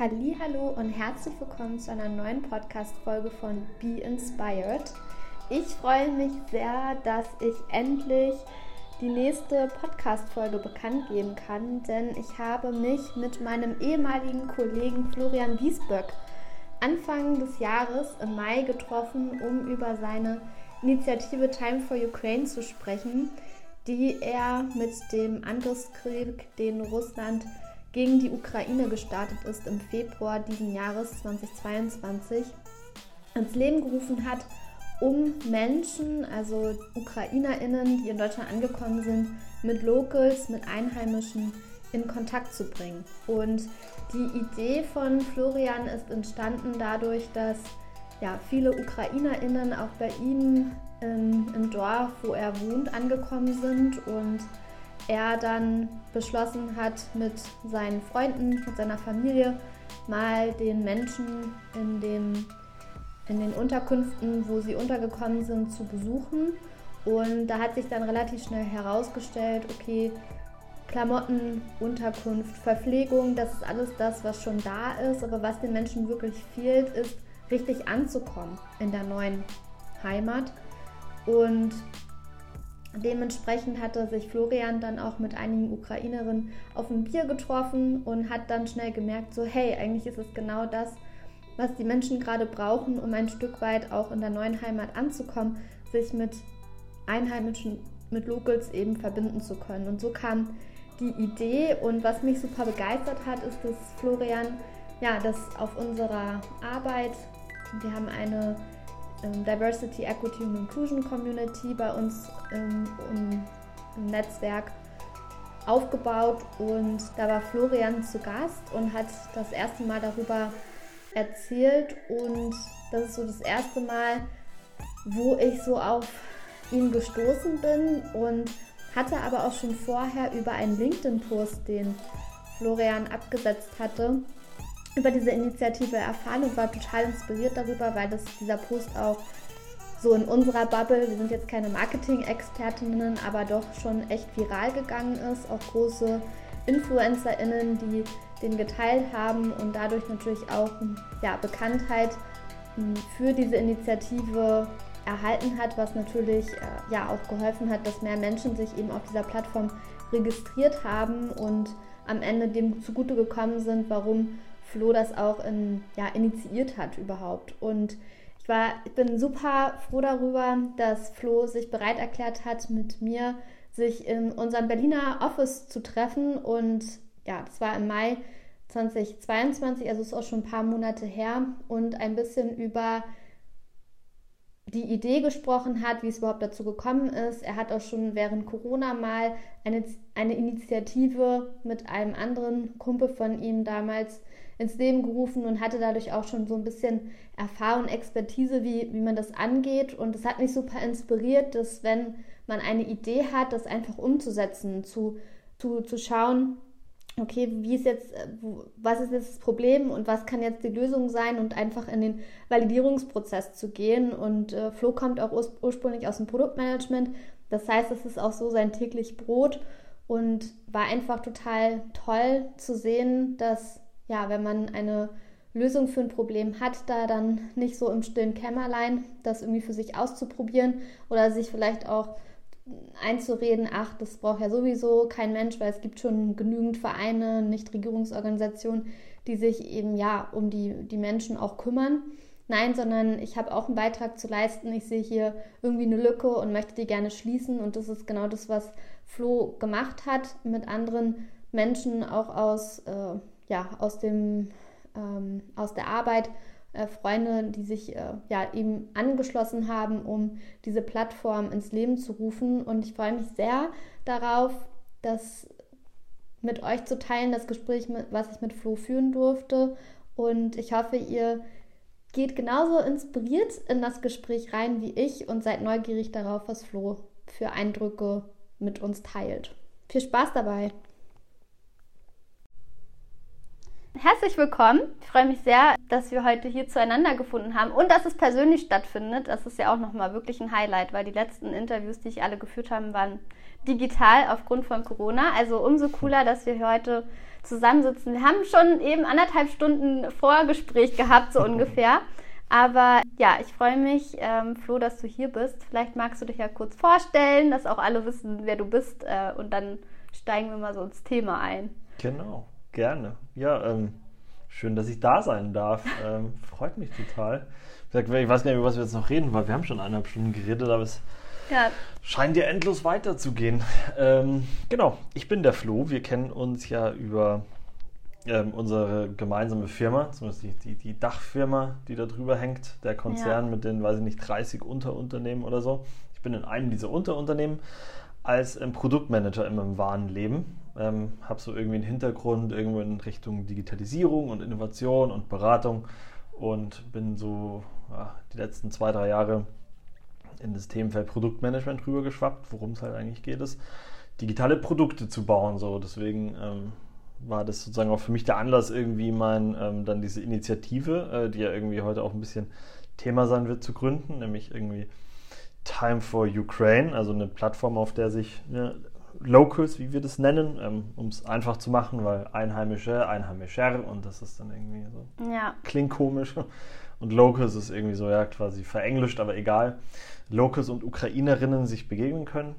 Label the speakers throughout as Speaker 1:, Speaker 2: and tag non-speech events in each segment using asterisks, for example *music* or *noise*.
Speaker 1: Hallo und herzlich willkommen zu einer neuen Podcast-Folge von Be Inspired. Ich freue mich sehr, dass ich endlich die nächste Podcast-Folge bekannt geben kann, denn ich habe mich mit meinem ehemaligen Kollegen Florian Wiesböck Anfang des Jahres im Mai getroffen, um über seine Initiative Time for Ukraine zu sprechen, die er mit dem Angriffskrieg, den Russland gegen die Ukraine gestartet ist im Februar diesen Jahres 2022, ins Leben gerufen hat, um Menschen, also Ukrainerinnen, die in Deutschland angekommen sind, mit Locals, mit Einheimischen in Kontakt zu bringen. Und die Idee von Florian ist entstanden dadurch, dass ja, viele Ukrainerinnen auch bei ihm im, Dorf, wo er wohnt, angekommen sind und er dann beschlossen hat, mit seinen Freunden, mit seiner Familie mal den Menschen in den, in den Unterkünften, wo sie untergekommen sind, zu besuchen. Und da hat sich dann relativ schnell herausgestellt, okay, Klamotten, Unterkunft, Verpflegung, das ist alles das, was schon da ist. Aber was den Menschen wirklich fehlt, ist richtig anzukommen in der neuen Heimat. Und dementsprechend hatte sich Florian dann auch mit einigen Ukrainerinnen auf ein Bier getroffen und hat dann schnell gemerkt, so hey, eigentlich ist es genau das, was die Menschen gerade brauchen, um ein Stück weit auch in der neuen Heimat anzukommen, sich mit Einheimischen, mit Locals eben verbinden zu können. Und so kam die Idee und was mich super begeistert hat, ist, dass Florian ja, das auf unserer Arbeit, wir haben eine Diversity, Equity und Inclusion Community bei uns im, im, im Netzwerk aufgebaut. Und da war Florian zu Gast und hat das erste Mal darüber erzählt. Und das ist so das erste Mal, wo ich so auf ihn gestoßen bin und hatte aber auch schon vorher über einen LinkedIn-Post, den Florian abgesetzt hatte, über diese Initiative erfahren und war total inspiriert darüber, weil das, dieser Post auch so in unserer Bubble, wir sind jetzt keine Marketing-Expertinnen, aber doch schon echt viral gegangen ist. Auch große InfluencerInnen, die den geteilt haben und dadurch natürlich auch ja, Bekanntheit hm, für diese Initiative erhalten hat, was natürlich äh, ja auch geholfen hat, dass mehr Menschen sich eben auf dieser Plattform registriert haben und am Ende dem zugute gekommen sind, warum Flo das auch in, ja, initiiert hat überhaupt. Und ich, war, ich bin super froh darüber, dass Flo sich bereit erklärt hat, mit mir sich in unserem Berliner Office zu treffen. Und ja, das war im Mai 2022, also ist auch schon ein paar Monate her, und ein bisschen über die Idee gesprochen hat, wie es überhaupt dazu gekommen ist. Er hat auch schon während Corona mal eine, eine Initiative mit einem anderen Kumpel von ihm damals ins Leben gerufen und hatte dadurch auch schon so ein bisschen Erfahrung, Expertise, wie, wie man das angeht. Und es hat mich super inspiriert, dass wenn man eine Idee hat, das einfach umzusetzen, zu, zu, zu schauen, okay, wie ist jetzt, äh, was ist jetzt das Problem und was kann jetzt die Lösung sein und einfach in den Validierungsprozess zu gehen. Und äh, Flo kommt auch urs ursprünglich aus dem Produktmanagement. Das heißt, es ist auch so sein täglich Brot und war einfach total toll zu sehen, dass ja, wenn man eine Lösung für ein Problem hat, da dann nicht so im stillen Kämmerlein das irgendwie für sich auszuprobieren oder sich vielleicht auch einzureden, ach, das braucht ja sowieso kein Mensch, weil es gibt schon genügend Vereine, Nichtregierungsorganisationen, die sich eben ja um die, die Menschen auch kümmern. Nein, sondern ich habe auch einen Beitrag zu leisten. Ich sehe hier irgendwie eine Lücke und möchte die gerne schließen. Und das ist genau das, was Flo gemacht hat mit anderen Menschen, auch aus, äh, ja, aus, dem, ähm, aus der Arbeit äh, Freunde, die sich äh, ja eben angeschlossen haben, um diese Plattform ins Leben zu rufen. Und ich freue mich sehr darauf, das mit euch zu teilen, das Gespräch, mit, was ich mit Flo führen durfte. Und ich hoffe, ihr geht genauso inspiriert in das Gespräch rein wie ich und seid neugierig darauf, was Flo für Eindrücke mit uns teilt. Viel Spaß dabei! Herzlich willkommen. Ich freue mich sehr, dass wir heute hier zueinander gefunden haben und dass es persönlich stattfindet. Das ist ja auch nochmal wirklich ein Highlight, weil die letzten Interviews, die ich alle geführt habe, waren digital aufgrund von Corona. Also umso cooler, dass wir heute zusammensitzen. Wir haben schon eben anderthalb Stunden Vorgespräch gehabt, so *laughs* ungefähr. Aber ja, ich freue mich, ähm, Flo, dass du hier bist. Vielleicht magst du dich ja kurz vorstellen, dass auch alle wissen, wer du bist. Äh, und dann steigen wir mal so ins Thema ein.
Speaker 2: Genau, gerne. Ja, ähm, schön, dass ich da sein darf. Ähm, freut mich total. Ich weiß gar nicht, über was wir jetzt noch reden, weil wir haben schon eineinhalb Stunden geredet, aber es ja. scheint ja endlos weiterzugehen. Ähm, genau, ich bin der Flo. Wir kennen uns ja über ähm, unsere gemeinsame Firma, zumindest die, die, die, Dachfirma, die da drüber hängt, der Konzern ja. mit den, weiß ich nicht, 30 Unterunternehmen oder so. Ich bin in einem dieser Unterunternehmen als ähm, Produktmanager in meinem wahren Leben. Ähm, habe so irgendwie einen Hintergrund irgendwo in Richtung Digitalisierung und Innovation und Beratung und bin so ja, die letzten zwei, drei Jahre in das Themenfeld Produktmanagement rübergeschwappt. Worum es halt eigentlich geht, ist, digitale Produkte zu bauen. So. Deswegen ähm, war das sozusagen auch für mich der Anlass, irgendwie mein, ähm, dann diese Initiative, äh, die ja irgendwie heute auch ein bisschen Thema sein wird, zu gründen, nämlich irgendwie Time for Ukraine, also eine Plattform, auf der sich ne, Locals, wie wir das nennen, ähm, um es einfach zu machen, weil Einheimische, Einheimischer und das ist dann irgendwie so, ja. klingt komisch. Und Locals ist irgendwie so, ja, quasi verenglischt, aber egal. Locals und Ukrainerinnen sich begegnen können.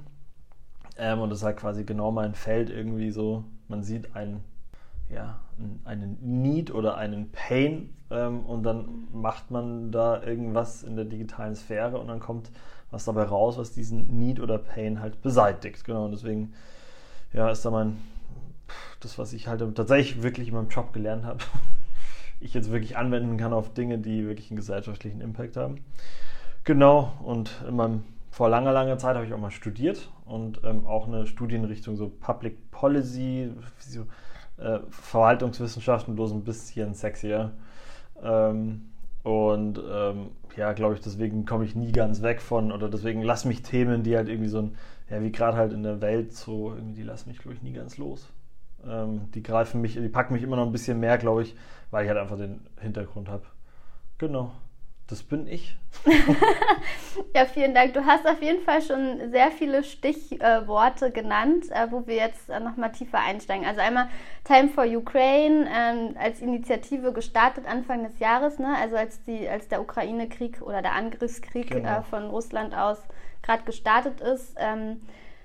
Speaker 2: Ähm, und das ist halt quasi genau mein Feld irgendwie so. Man sieht einen ja, einen Need oder einen Pain ähm, und dann macht man da irgendwas in der digitalen Sphäre und dann kommt was dabei raus, was diesen Need oder Pain halt beseitigt. Genau, und deswegen ja, ist da mein, das, was ich halt tatsächlich wirklich in meinem Job gelernt habe, *laughs* ich jetzt wirklich anwenden kann auf Dinge, die wirklich einen gesellschaftlichen Impact haben. Genau, und in meinem, vor langer, langer Zeit habe ich auch mal studiert und ähm, auch eine Studienrichtung so Public Policy, so, äh, Verwaltungswissenschaften bloß ein bisschen sexier. Ähm, und ähm, ja, glaube ich, deswegen komme ich nie ganz weg von, oder deswegen lass mich Themen, die halt irgendwie so ein, ja, wie gerade halt in der Welt so, irgendwie, die lassen mich, glaube ich, nie ganz los. Ähm, die greifen mich, die packen mich immer noch ein bisschen mehr, glaube ich, weil ich halt einfach den Hintergrund habe. Genau. Das bin ich. *laughs*
Speaker 1: ja, vielen Dank. Du hast auf jeden Fall schon sehr viele Stichworte genannt, äh, wo wir jetzt äh, nochmal tiefer einsteigen. Also einmal Time for Ukraine ähm, als Initiative gestartet Anfang des Jahres, ne? also als, die, als der Ukraine-Krieg oder der Angriffskrieg genau. äh, von Russland aus gerade gestartet ist. Ähm,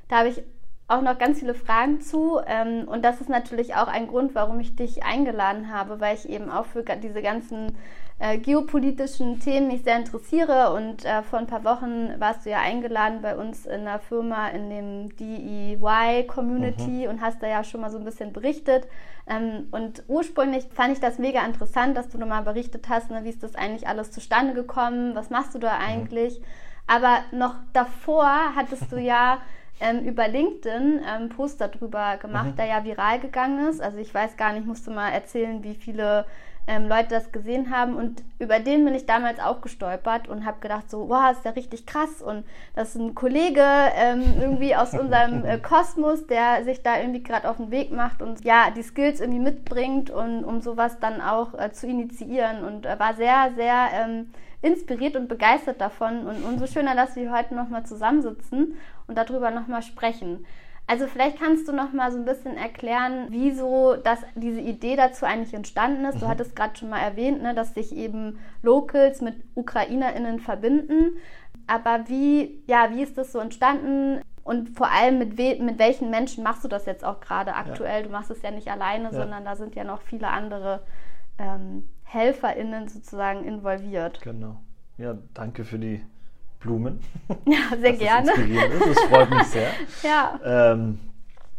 Speaker 1: da habe ich auch noch ganz viele Fragen zu. Ähm, und das ist natürlich auch ein Grund, warum ich dich eingeladen habe, weil ich eben auch für diese ganzen äh, geopolitischen Themen mich sehr interessiere. Und äh, vor ein paar Wochen warst du ja eingeladen bei uns in der Firma in dem DEY-Community mhm. und hast da ja schon mal so ein bisschen berichtet. Ähm, und ursprünglich fand ich das mega interessant, dass du nochmal berichtet hast, ne, wie ist das eigentlich alles zustande gekommen, was machst du da mhm. eigentlich. Mhm. Aber noch davor hattest du ja *laughs* ähm, über LinkedIn ähm, Post darüber gemacht, mhm. der ja viral gegangen ist. Also ich weiß gar nicht, musste mal erzählen, wie viele ähm, Leute das gesehen haben. Und über den bin ich damals auch gestolpert und habe gedacht, so, wow, ist ja richtig krass. Und das ist ein Kollege ähm, irgendwie aus *laughs* unserem äh, Kosmos, der sich da irgendwie gerade auf den Weg macht und ja, die Skills irgendwie mitbringt, und, um sowas dann auch äh, zu initiieren. Und äh, war sehr, sehr ähm, inspiriert und begeistert davon. Und umso schöner, dass wir heute nochmal zusammensitzen und darüber nochmal sprechen. Also vielleicht kannst du noch mal so ein bisschen erklären, wieso das, diese Idee dazu eigentlich entstanden ist. Du mhm. hattest gerade schon mal erwähnt, ne, dass sich eben Locals mit UkrainerInnen verbinden. Aber wie, ja, wie ist das so entstanden? Und vor allem mit, we mit welchen Menschen machst du das jetzt auch gerade aktuell? Ja. Du machst es ja nicht alleine, ja. sondern da sind ja noch viele andere ähm, HelferInnen sozusagen involviert.
Speaker 2: Genau. Ja, danke für die Blumen. *laughs*
Speaker 1: Ja, sehr gerne.
Speaker 2: Das freut mich sehr. *laughs* ja. Ähm,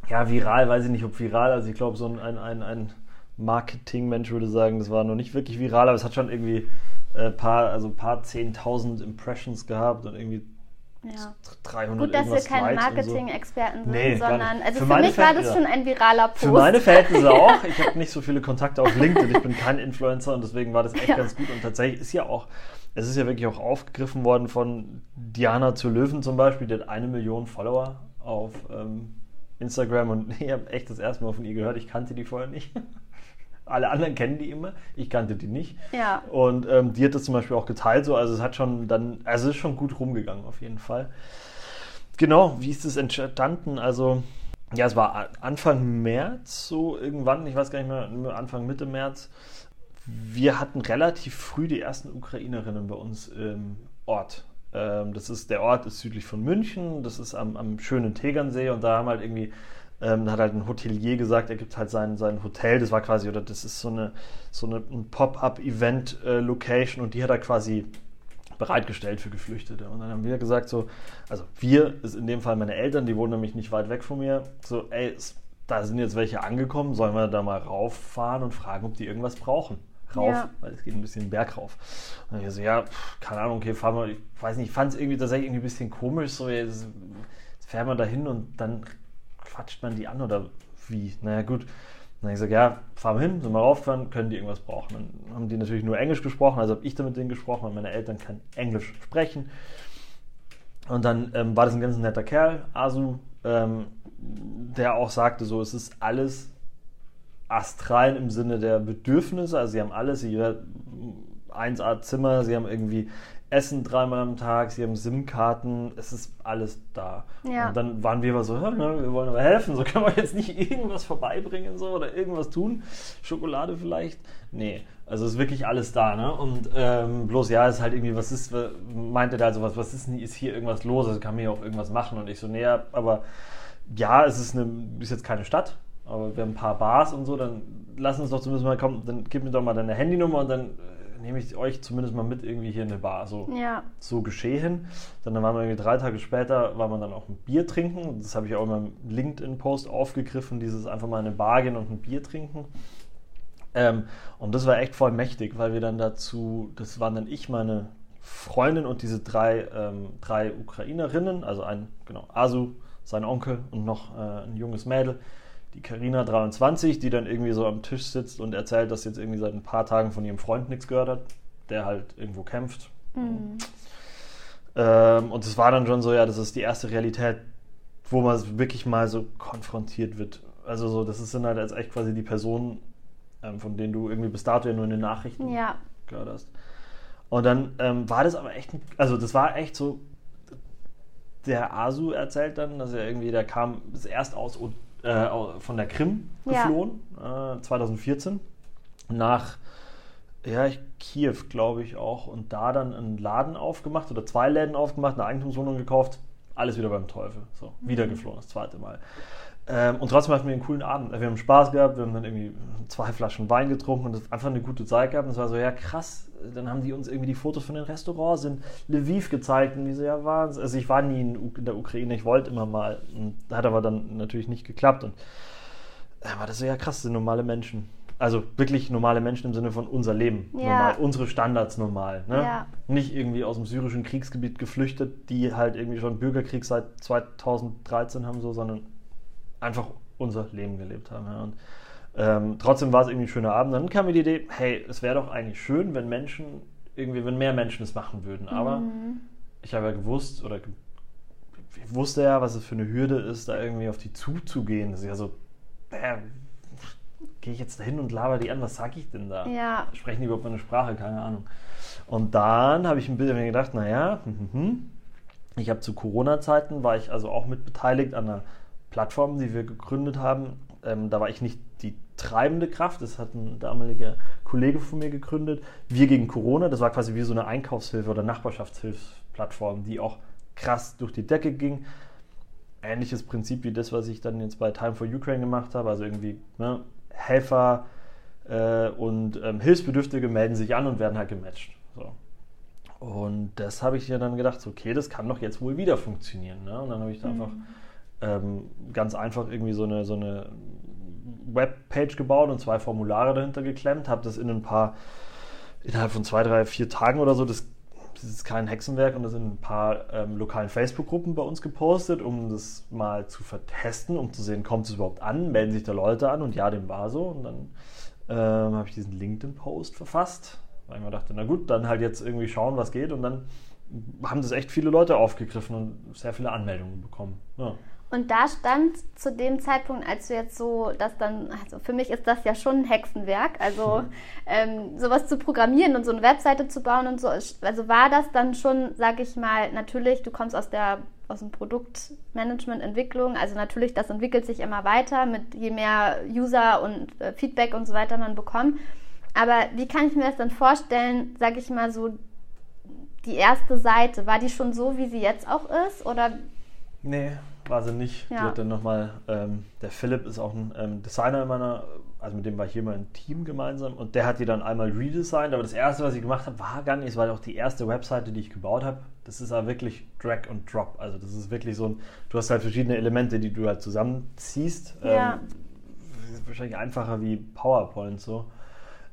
Speaker 2: ja, viral, weiß ich nicht, ob viral. Also ich glaube, so ein, ein, ein Marketing-Mensch würde sagen, das war noch nicht wirklich viral, aber es hat schon irgendwie äh, paar, also ein paar zehntausend Impressions gehabt und irgendwie ja. 300
Speaker 1: Gut, dass wir keine Marketing-Experten so. sind, nee, sondern also für, für mich war das schon ein viraler Post.
Speaker 2: Für meine Verhältnisse *laughs* auch. Ich habe nicht so viele Kontakte auf LinkedIn. Ich bin kein Influencer und deswegen war das echt ja. ganz gut. Und tatsächlich ist ja auch es ist ja wirklich auch aufgegriffen worden von Diana zu Löwen zum Beispiel, die hat eine Million Follower auf ähm, Instagram und *laughs* ich habe echt das erste Mal von ihr gehört, ich kannte die vorher nicht. *laughs* Alle anderen kennen die immer, ich kannte die nicht. Ja. Und ähm, die hat das zum Beispiel auch geteilt, so, also es hat schon dann, also es ist schon gut rumgegangen auf jeden Fall. Genau, wie ist es entstanden? Also ja, es war Anfang März, so irgendwann, ich weiß gar nicht mehr, Anfang Mitte März. Wir hatten relativ früh die ersten Ukrainerinnen bei uns im Ort. Ähm, das ist, der Ort ist südlich von München, das ist am, am schönen Tegernsee und da haben halt irgendwie, ähm, hat halt ein Hotelier gesagt, er gibt halt sein, sein Hotel, das war quasi, oder das ist so eine, so eine Pop-up-Event-Location und die hat er quasi bereitgestellt für Geflüchtete. Und dann haben wir gesagt, so, also wir ist in dem Fall meine Eltern, die wohnen nämlich nicht weit weg von mir, so, ey, da sind jetzt welche angekommen, sollen wir da mal rauffahren und fragen, ob die irgendwas brauchen? Rauf, ja. weil es geht ein bisschen Berg rauf. Und ich so, ja, keine Ahnung, okay, fahren wir, ich weiß nicht, ich fand es irgendwie tatsächlich irgendwie ein bisschen komisch, so, jetzt, jetzt fährt man da hin und dann quatscht man die an oder wie? Naja, gut. dann habe ich gesagt, ja, fahren wir hin, sind wir raufgefahren, können die irgendwas brauchen. Dann haben die natürlich nur Englisch gesprochen, also habe ich da mit denen gesprochen, weil meine Eltern können Englisch sprechen. Und dann ähm, war das ein ganz netter Kerl, Asu, ähm, der auch sagte, so, es ist alles astral im Sinne der Bedürfnisse. Also sie haben alles, sie 1A Zimmer, sie haben irgendwie Essen dreimal am Tag, sie haben SIM-Karten, es ist alles da. Ja. Und dann waren wir aber so, ne, wir wollen aber helfen, so können wir jetzt nicht irgendwas vorbeibringen so, oder irgendwas tun. Schokolade vielleicht? Nee, also ist wirklich alles da. Ne? Und ähm, bloß ja, ist halt irgendwie, was ist, meinte der also, was, was ist, ist hier irgendwas los? Also kann man hier auch irgendwas machen? Und ich so, näher, aber ja, es ist, eine, ist jetzt keine Stadt, aber wir haben ein paar Bars und so, dann lass uns doch zumindest mal kommen, dann gib mir doch mal deine Handynummer und dann äh, nehme ich euch zumindest mal mit irgendwie hier in eine Bar. So, ja. so geschehen. Dann waren wir irgendwie drei Tage später, war man dann auch ein Bier trinken. Das habe ich auch in meinem LinkedIn-Post aufgegriffen, dieses einfach mal in eine Bar gehen und ein Bier trinken. Ähm, und das war echt voll mächtig, weil wir dann dazu, das waren dann ich, meine Freundin und diese drei, ähm, drei Ukrainerinnen, also ein, genau, Asu, sein Onkel und noch äh, ein junges Mädel, die Karina 23, die dann irgendwie so am Tisch sitzt und erzählt, dass jetzt irgendwie seit ein paar Tagen von ihrem Freund nichts gehört hat, der halt irgendwo kämpft. Mhm. Ähm, und es war dann schon so, ja, das ist die erste Realität, wo man wirklich mal so konfrontiert wird. Also so, das sind halt jetzt echt quasi die Personen, ähm, von denen du irgendwie bis dato ja nur in den Nachrichten ja. gehört hast. Und dann ähm, war das aber echt, also das war echt so der Asu erzählt dann, dass er irgendwie, der kam erst aus, äh, von der Krim geflohen, ja. äh, 2014, nach ja, Kiew, glaube ich auch, und da dann einen Laden aufgemacht oder zwei Läden aufgemacht, eine Eigentumswohnung gekauft, alles wieder beim Teufel. So, mhm. wieder geflohen, das zweite Mal. Ähm, und trotzdem hatten wir einen coolen Abend. Wir haben Spaß gehabt, wir haben dann irgendwie zwei Flaschen Wein getrunken und einfach eine gute Zeit gehabt. Und es war so, ja krass. Dann haben die uns irgendwie die Fotos von den Restaurants in Lviv gezeigt und die so, ja Wahnsinn. Also ich war nie in, der Ukraine, ich wollte immer mal. Und hat aber dann natürlich nicht geklappt. Und da war das so, ja krass, das sind normale Menschen. Also wirklich normale Menschen im Sinne von unser Leben ja. normal, unsere Standards normal. Ne? Ja. Nicht irgendwie aus dem syrischen Kriegsgebiet geflüchtet, die halt irgendwie schon Bürgerkrieg seit 2013 haben, so, sondern einfach unser Leben gelebt haben. Ja. Und ähm, trotzdem war es irgendwie ein schöner Abend. Dann kam mir die Idee, hey, es wäre doch eigentlich schön, wenn Menschen, irgendwie, wenn mehr Menschen es machen würden. Aber mhm. ich habe ja gewusst, oder ich wusste ja, was es für eine Hürde ist, da irgendwie auf die zuzugehen. Das ist ja so, äh, gehe ich jetzt dahin und laber die an, was sage ich denn da? Ja. Sprechen die überhaupt meine Sprache? Keine Ahnung. Und dann habe ich ein bisschen gedacht, naja, hm, hm, hm. ich habe zu Corona-Zeiten, war ich also auch mit beteiligt an einer Plattform, die wir gegründet haben. Ähm, da war ich nicht die treibende Kraft, das hat ein damaliger Kollege von mir gegründet. Wir gegen Corona, das war quasi wie so eine Einkaufshilfe oder Nachbarschaftshilfsplattform, die auch krass durch die Decke ging. Ähnliches Prinzip wie das, was ich dann jetzt bei Time for Ukraine gemacht habe, also irgendwie ne, Helfer äh, und ähm, Hilfsbedürftige melden sich an und werden halt gematcht. So. Und das habe ich ja dann gedacht, okay, das kann doch jetzt wohl wieder funktionieren. Ne? Und dann habe ich da mhm. einfach ähm, ganz einfach irgendwie so eine, so eine Webpage gebaut und zwei Formulare dahinter geklemmt, habe das in ein paar, innerhalb von zwei, drei, vier Tagen oder so, das, das ist kein Hexenwerk und das in ein paar ähm, lokalen Facebook-Gruppen bei uns gepostet, um das mal zu vertesten, um zu sehen, kommt es überhaupt an, melden sich da Leute an und ja, dem war so. Und dann ähm, habe ich diesen LinkedIn-Post verfasst, weil ich mir dachte, na gut, dann halt jetzt irgendwie schauen, was geht und dann haben das echt viele Leute aufgegriffen und sehr viele Anmeldungen bekommen. Ja.
Speaker 1: Und da stand zu dem Zeitpunkt, als du jetzt so das dann, also für mich ist das ja schon ein Hexenwerk, also ähm, sowas zu programmieren und so eine Webseite zu bauen und so, also war das dann schon, sag ich mal, natürlich, du kommst aus der aus dem Produktmanagement, Entwicklung. Also natürlich, das entwickelt sich immer weiter, mit je mehr User und äh, Feedback und so weiter man bekommt. Aber wie kann ich mir das dann vorstellen, sage ich mal so, die erste Seite, war die schon so, wie sie jetzt auch ist? Oder?
Speaker 2: Nee, war sie nicht. Ja. Die hat dann nochmal, ähm, der Philipp ist auch ein ähm, Designer in meiner, also mit dem war ich hier mal im Team gemeinsam und der hat die dann einmal redesigned, aber das erste, was ich gemacht habe, war gar nicht, es war auch die erste Webseite, die ich gebaut habe. Das ist aber wirklich Drag und Drop. Also das ist wirklich so ein, du hast halt verschiedene Elemente, die du halt zusammenziehst. Ja. Ähm, wahrscheinlich einfacher wie PowerPoint so.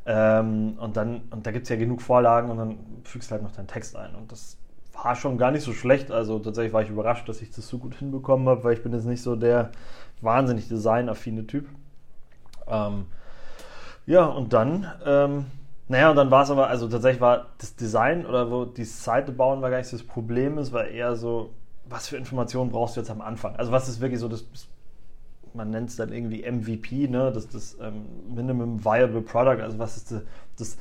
Speaker 2: Ähm, und dann, und da gibt es ja genug Vorlagen und dann fügst du halt noch deinen Text ein. Und das war schon gar nicht so schlecht. Also tatsächlich war ich überrascht, dass ich das so gut hinbekommen habe, weil ich bin jetzt nicht so der wahnsinnig designaffine Typ. Ähm, ja, und dann, ähm, naja, und dann war es aber, also tatsächlich war das Design oder wo die Seite bauen war gar nicht so das Problem, es war eher so, was für Informationen brauchst du jetzt am Anfang? Also was ist wirklich so das, man nennt es dann irgendwie MVP, ne? das, das ähm, Minimum Viable Product, also was ist das, das,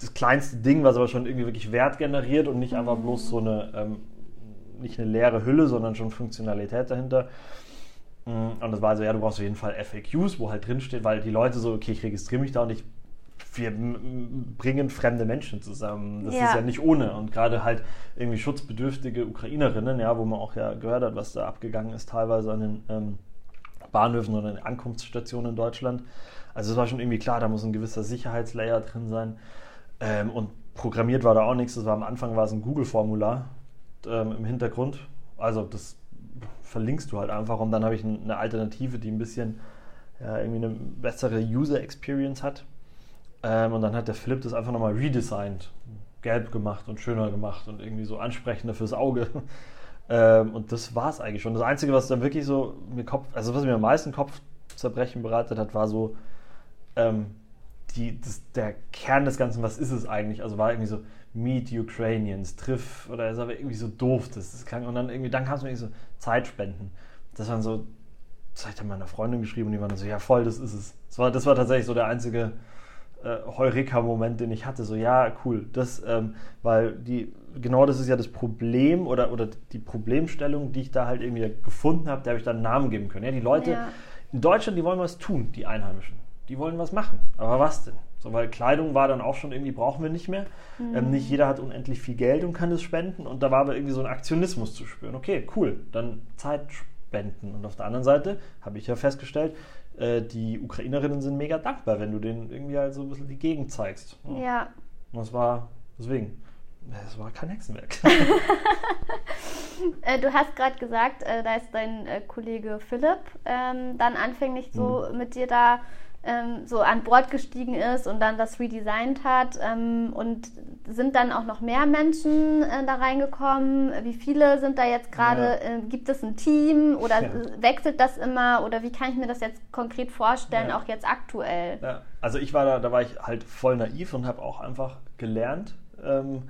Speaker 2: das, kleinste Ding, was aber schon irgendwie wirklich Wert generiert und nicht einfach bloß so eine, ähm, nicht eine leere Hülle, sondern schon Funktionalität dahinter. Mm, und das war also, ja, du brauchst auf jeden Fall FAQs, wo halt drin steht, weil die Leute so, okay, ich registriere mich da und ich wir bringen fremde Menschen zusammen. Das ja. ist ja nicht ohne. Und gerade halt irgendwie schutzbedürftige Ukrainerinnen, ja, wo man auch ja gehört hat, was da abgegangen ist, teilweise an den ähm, Bahnhöfen oder in Ankunftsstationen in Deutschland. Also es war schon irgendwie klar, da muss ein gewisser Sicherheitslayer drin sein. Ähm, und programmiert war da auch nichts. Das war am Anfang war es ein Google-Formular ähm, im Hintergrund. Also das verlinkst du halt einfach und dann habe ich eine Alternative, die ein bisschen ja, irgendwie eine bessere User Experience hat. Ähm, und dann hat der Philipp das einfach nochmal redesigned, gelb gemacht und schöner gemacht und irgendwie so ansprechender fürs Auge. Ähm, und das war es eigentlich schon. Das Einzige, was dann wirklich so mir Kopf, also was mir am meisten Kopfzerbrechen bereitet hat, war so ähm, die, das, der Kern des Ganzen, was ist es eigentlich? Also war irgendwie so Meet Ukrainians, Triff oder ist aber irgendwie so doof. Das, das klang, und dann irgendwie, dann kam es mir irgendwie so Zeitspenden. Das waren so, das ich dann meiner Freundin geschrieben und die waren so, ja voll, das ist es. Das war, das war tatsächlich so der einzige äh, Heureka-Moment, den ich hatte. So, ja, cool. Das, ähm, weil die, genau das ist ja das Problem oder, oder die Problemstellung, die ich da halt irgendwie gefunden habe, der habe ich dann einen Namen geben können. Ja, die Leute ja. in Deutschland, die wollen was tun, die Einheimischen. Die wollen was machen. Aber was denn? So, weil Kleidung war dann auch schon irgendwie, brauchen wir nicht mehr. Mhm. Ähm, nicht jeder hat unendlich viel Geld und kann es spenden. Und da war aber irgendwie so ein Aktionismus zu spüren. Okay, cool, dann Zeit spenden. Und auf der anderen Seite habe ich ja festgestellt, äh, die Ukrainerinnen sind mega dankbar, wenn du denen irgendwie halt so ein bisschen die Gegend zeigst.
Speaker 1: Ja. ja.
Speaker 2: Und das war deswegen. Es war kein Hexenwerk. *laughs* *laughs*
Speaker 1: Äh, du hast gerade gesagt, äh, da ist dein Kollege Philipp ähm, dann anfänglich so mhm. mit dir da ähm, so an Bord gestiegen ist und dann das redesigned hat. Ähm, und sind dann auch noch mehr Menschen äh, da reingekommen? Wie viele sind da jetzt gerade? Ja. Äh, gibt es ein Team oder ja. wechselt das immer? Oder wie kann ich mir das jetzt konkret vorstellen, ja. auch jetzt aktuell?
Speaker 2: Also ich war da, da war ich halt voll naiv und habe auch einfach gelernt, ähm,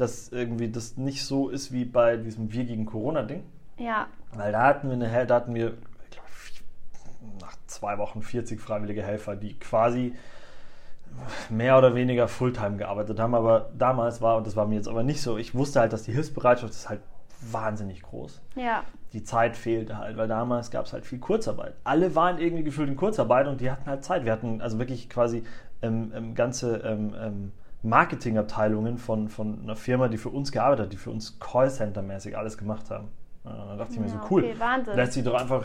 Speaker 2: dass irgendwie das nicht so ist wie bei diesem Wir gegen Corona-Ding.
Speaker 1: Ja.
Speaker 2: Weil da hatten wir eine, da hatten wir nach zwei Wochen 40 freiwillige Helfer, die quasi mehr oder weniger Fulltime gearbeitet haben, aber damals war, und das war mir jetzt aber nicht so, ich wusste halt, dass die Hilfsbereitschaft ist halt wahnsinnig groß.
Speaker 1: Ja.
Speaker 2: Die Zeit fehlte halt, weil damals gab es halt viel Kurzarbeit. Alle waren irgendwie gefühlt in Kurzarbeit und die hatten halt Zeit. Wir hatten also wirklich quasi ähm, ähm, ganze ähm, ähm Marketingabteilungen von, von einer Firma, die für uns gearbeitet hat, die für uns Callcenter-mäßig alles gemacht haben. da dachte ich mir so, cool, okay, Wahnsinn. lässt sich doch einfach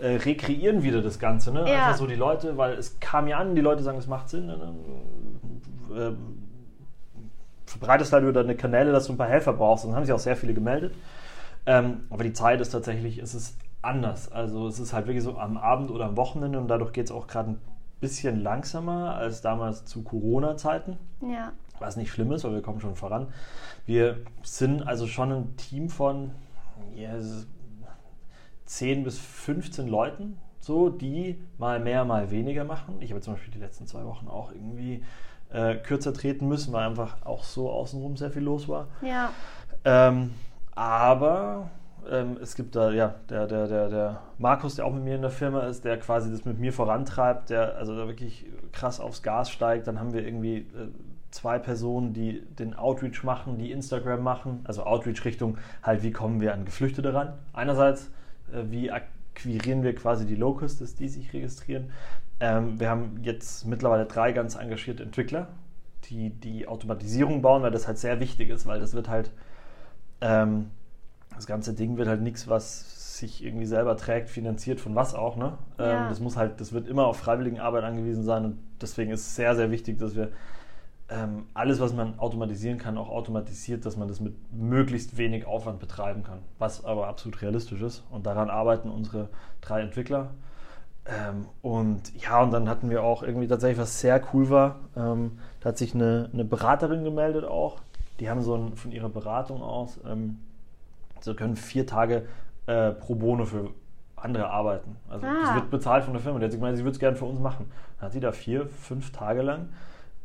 Speaker 2: äh, rekreieren wieder das Ganze. Ne? Ja. Einfach so die Leute, weil es kam ja an, die Leute sagen, es macht Sinn. Ne? Dann, äh, verbreitest halt über deine Kanäle, dass du ein paar Helfer brauchst. Dann haben sich auch sehr viele gemeldet. Ähm, aber die Zeit ist tatsächlich, es ist anders. Also es ist halt wirklich so am Abend oder am Wochenende und dadurch geht es auch gerade ein bisschen langsamer als damals zu Corona-Zeiten.
Speaker 1: Ja.
Speaker 2: Was nicht schlimm ist, weil wir kommen schon voran. Wir sind also schon ein Team von, ja, 10 bis 15 Leuten, so, die mal mehr, mal weniger machen. Ich habe zum Beispiel die letzten zwei Wochen auch irgendwie äh, kürzer treten müssen, weil einfach auch so außenrum sehr viel los war.
Speaker 1: Ja.
Speaker 2: Ähm, aber ähm, es gibt da, ja, der, der, der, der Markus, der auch mit mir in der Firma ist, der quasi das mit mir vorantreibt, der also da wirklich krass aufs Gas steigt. Dann haben wir irgendwie äh, zwei Personen, die den Outreach machen, die Instagram machen. Also Outreach Richtung halt, wie kommen wir an Geflüchtete ran? Einerseits, äh, wie akquirieren wir quasi die Locusts, die sich registrieren. Ähm, wir haben jetzt mittlerweile drei ganz engagierte Entwickler, die die Automatisierung bauen, weil das halt sehr wichtig ist, weil das wird halt, ähm, das ganze Ding wird halt nichts, was sich irgendwie selber trägt, finanziert von was auch. Ne? Ähm, ja. Das muss halt, das wird immer auf freiwilligen Arbeit angewiesen sein und deswegen ist es sehr, sehr wichtig, dass wir ähm, alles, was man automatisieren kann, auch automatisiert, dass man das mit möglichst wenig Aufwand betreiben kann, was aber absolut realistisch ist. Und daran arbeiten unsere drei Entwickler. Ähm, und ja, und dann hatten wir auch irgendwie tatsächlich, was sehr cool war, ähm, da hat sich eine, eine, Beraterin gemeldet auch. Die haben so ein, von ihrer Beratung aus, ähm, so können vier Tage äh, pro Bono für andere arbeiten. Also ah. das wird bezahlt von der Firma. Die hat gemeint, sie würde es gerne für uns machen. Dann hat sie da vier, fünf Tage lang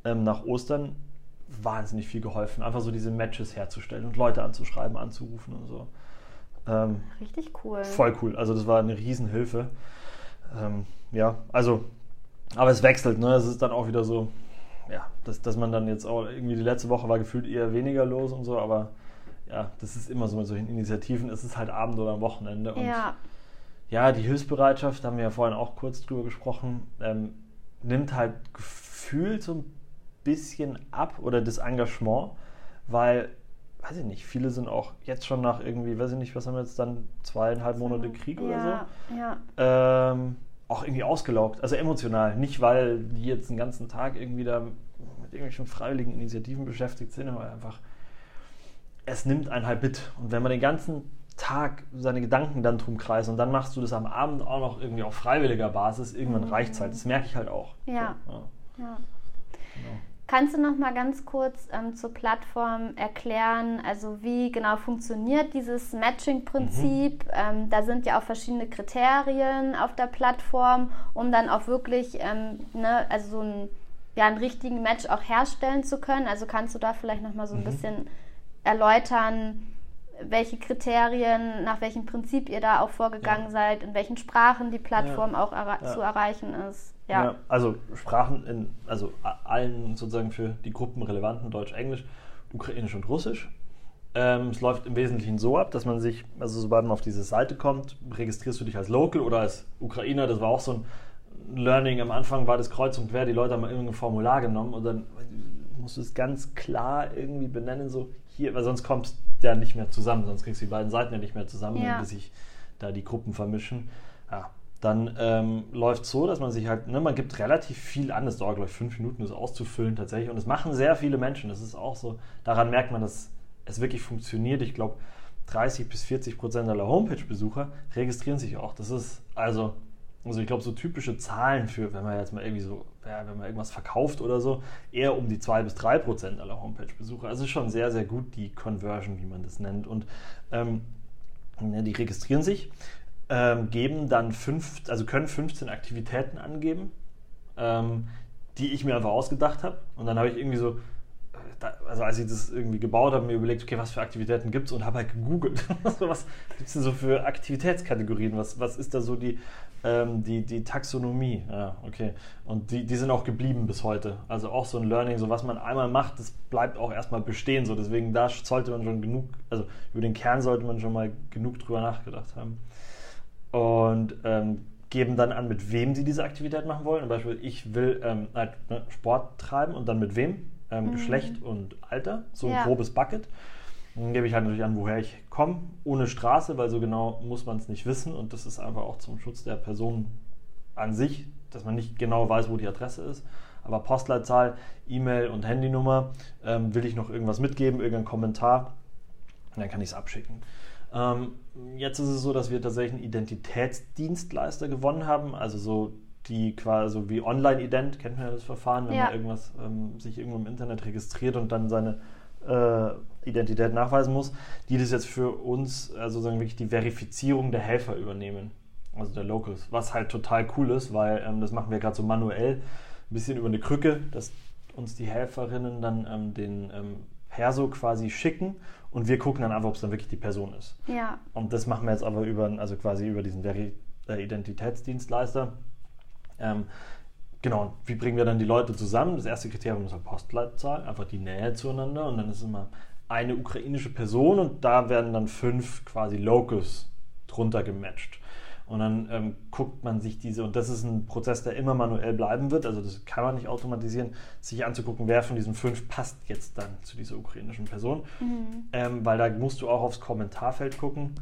Speaker 2: ähm, nach Ostern wahnsinnig viel geholfen, einfach so diese Matches herzustellen und Leute anzuschreiben, anzurufen und so.
Speaker 1: Ähm, Richtig cool.
Speaker 2: Voll cool. Also das war eine Riesenhilfe. Ähm, ja, also, aber es wechselt, ne? Es ist dann auch wieder so, ja, dass, dass man dann jetzt auch irgendwie die letzte Woche war gefühlt eher weniger los und so, aber ja, das ist immer so mit solchen Initiativen, es ist halt Abend oder am Wochenende und ja, ja die Hilfsbereitschaft, da haben wir ja vorhin auch kurz drüber gesprochen, ähm, nimmt halt gefühlt so ein bisschen ab oder das Engagement, weil, weiß ich nicht, viele sind auch jetzt schon nach irgendwie, weiß ich nicht, was haben wir jetzt dann, zweieinhalb Monate Krieg oder ja, so, ja. Ähm, auch irgendwie ausgelaugt, also emotional. Nicht, weil die jetzt den ganzen Tag irgendwie da mit irgendwelchen freiwilligen Initiativen beschäftigt sind, aber einfach, es nimmt einen halt mit. Und wenn man den ganzen Tag seine Gedanken dann drum kreist und dann machst du das am Abend auch noch irgendwie auf freiwilliger Basis, irgendwann mhm. reicht es halt. Das merke ich halt auch.
Speaker 1: Ja. So, ja. ja. Genau. Kannst du noch mal ganz kurz ähm, zur Plattform erklären, also wie genau funktioniert dieses Matching-Prinzip? Mhm. Ähm, da sind ja auch verschiedene Kriterien auf der Plattform, um dann auch wirklich ähm, ne, also so ein, ja, einen richtigen Match auch herstellen zu können. Also kannst du da vielleicht noch mal so ein mhm. bisschen erläutern, welche Kriterien, nach welchem Prinzip ihr da auch vorgegangen ja. seid, in welchen Sprachen die Plattform ja. auch ja. zu erreichen ist?
Speaker 2: Ja. also Sprachen in, also allen sozusagen für die Gruppen relevanten Deutsch, Englisch, Ukrainisch und Russisch. Ähm, es läuft im Wesentlichen so ab, dass man sich, also sobald man auf diese Seite kommt, registrierst du dich als Local oder als Ukrainer. Das war auch so ein Learning. Am Anfang war das kreuz und quer, die Leute haben irgendein Formular genommen und dann musst du es ganz klar irgendwie benennen, so hier, weil sonst kommst du ja nicht mehr zusammen, sonst kriegst du die beiden Seiten ja nicht mehr zusammen, ja. wenn sich da die Gruppen vermischen. Ja, dann ähm, läuft es so, dass man sich halt, ne, man gibt relativ viel an. Es dauert, glaube ich, fünf Minuten, das auszufüllen tatsächlich. Und es machen sehr viele Menschen. Das ist auch so, daran merkt man, dass es wirklich funktioniert. Ich glaube, 30 bis 40 Prozent aller Homepage-Besucher registrieren sich auch. Das ist also, also ich glaube, so typische Zahlen für, wenn man jetzt mal irgendwie so, ja, wenn man irgendwas verkauft oder so, eher um die 2 bis 3 Prozent aller Homepage-Besucher. Also schon sehr, sehr gut die Conversion, wie man das nennt. Und ähm, ja, die registrieren sich ähm, geben dann fünf, also können 15 Aktivitäten angeben, ähm, die ich mir einfach ausgedacht habe. Und dann habe ich irgendwie so, äh, also als ich das irgendwie gebaut habe, mir überlegt, okay, was für Aktivitäten gibt es und habe halt gegoogelt. *laughs* was gibt es denn so für Aktivitätskategorien? Was, was ist da so die, ähm, die, die Taxonomie? Ja, okay. Und die, die sind auch geblieben bis heute. Also auch so ein Learning, so was man einmal macht, das bleibt auch erstmal bestehen. So deswegen da sollte man schon genug, also über den Kern sollte man schon mal genug drüber nachgedacht haben und ähm, geben dann an, mit wem sie diese Aktivität machen wollen. Zum Beispiel, ich will ähm, halt, ne, Sport treiben und dann mit wem? Ähm, mhm. Geschlecht und Alter, so ein ja. grobes Bucket. Dann gebe ich halt natürlich an, woher ich komme, ohne Straße, weil so genau muss man es nicht wissen und das ist einfach auch zum Schutz der Person an sich, dass man nicht genau weiß, wo die Adresse ist. Aber Postleitzahl, E-Mail und Handynummer ähm, will ich noch irgendwas mitgeben, irgendeinen Kommentar, und dann kann ich es abschicken. Ähm, jetzt ist es so, dass wir tatsächlich einen Identitätsdienstleister gewonnen haben, also so die quasi wie Online-Ident, kennt man ja das Verfahren, wenn ja. man irgendwas ähm, sich irgendwo im Internet registriert und dann seine äh, Identität nachweisen muss, die das jetzt für uns also sozusagen wirklich die Verifizierung der Helfer übernehmen, also der Locals, was halt total cool ist, weil ähm, das machen wir gerade so manuell, ein bisschen über eine Krücke, dass uns die Helferinnen dann ähm, den ähm, Perso quasi schicken und wir gucken dann einfach, ob es dann wirklich die Person ist.
Speaker 1: Ja.
Speaker 2: Und das machen wir jetzt aber über, also quasi über diesen Veri äh, Identitätsdienstleister. Ähm, genau, wie bringen wir dann die Leute zusammen? Das erste Kriterium ist halt Postleitzahl, einfach die Nähe zueinander und dann ist immer eine ukrainische Person und da werden dann fünf quasi Locals drunter gematcht. Und dann ähm, guckt man sich diese, und das ist ein Prozess, der immer manuell bleiben wird, also das kann man nicht automatisieren, sich anzugucken, wer von diesen fünf passt jetzt dann zu dieser ukrainischen Person. Mhm. Ähm, weil da musst du auch aufs Kommentarfeld gucken.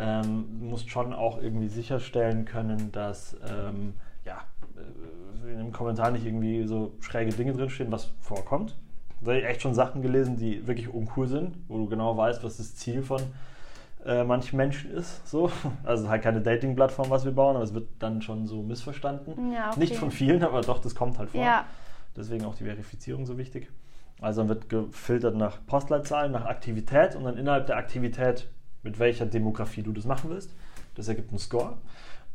Speaker 2: Ähm, du musst schon auch irgendwie sicherstellen können, dass ähm, äh, in dem Kommentar nicht irgendwie so schräge Dinge drinstehen, was vorkommt. Da habe ich echt schon Sachen gelesen, die wirklich uncool sind, wo du genau weißt, was das Ziel von äh, manchen Menschen ist. So. *laughs* Also halt keine Dating-Plattform, was wir bauen, aber es wird dann schon so missverstanden. Ja, okay. Nicht von vielen, aber doch, das kommt halt vor. Ja. Deswegen auch die Verifizierung so wichtig. Also dann wird gefiltert nach Postleitzahlen, nach Aktivität und dann innerhalb der Aktivität, mit welcher Demografie du das machen willst. Das ergibt einen Score.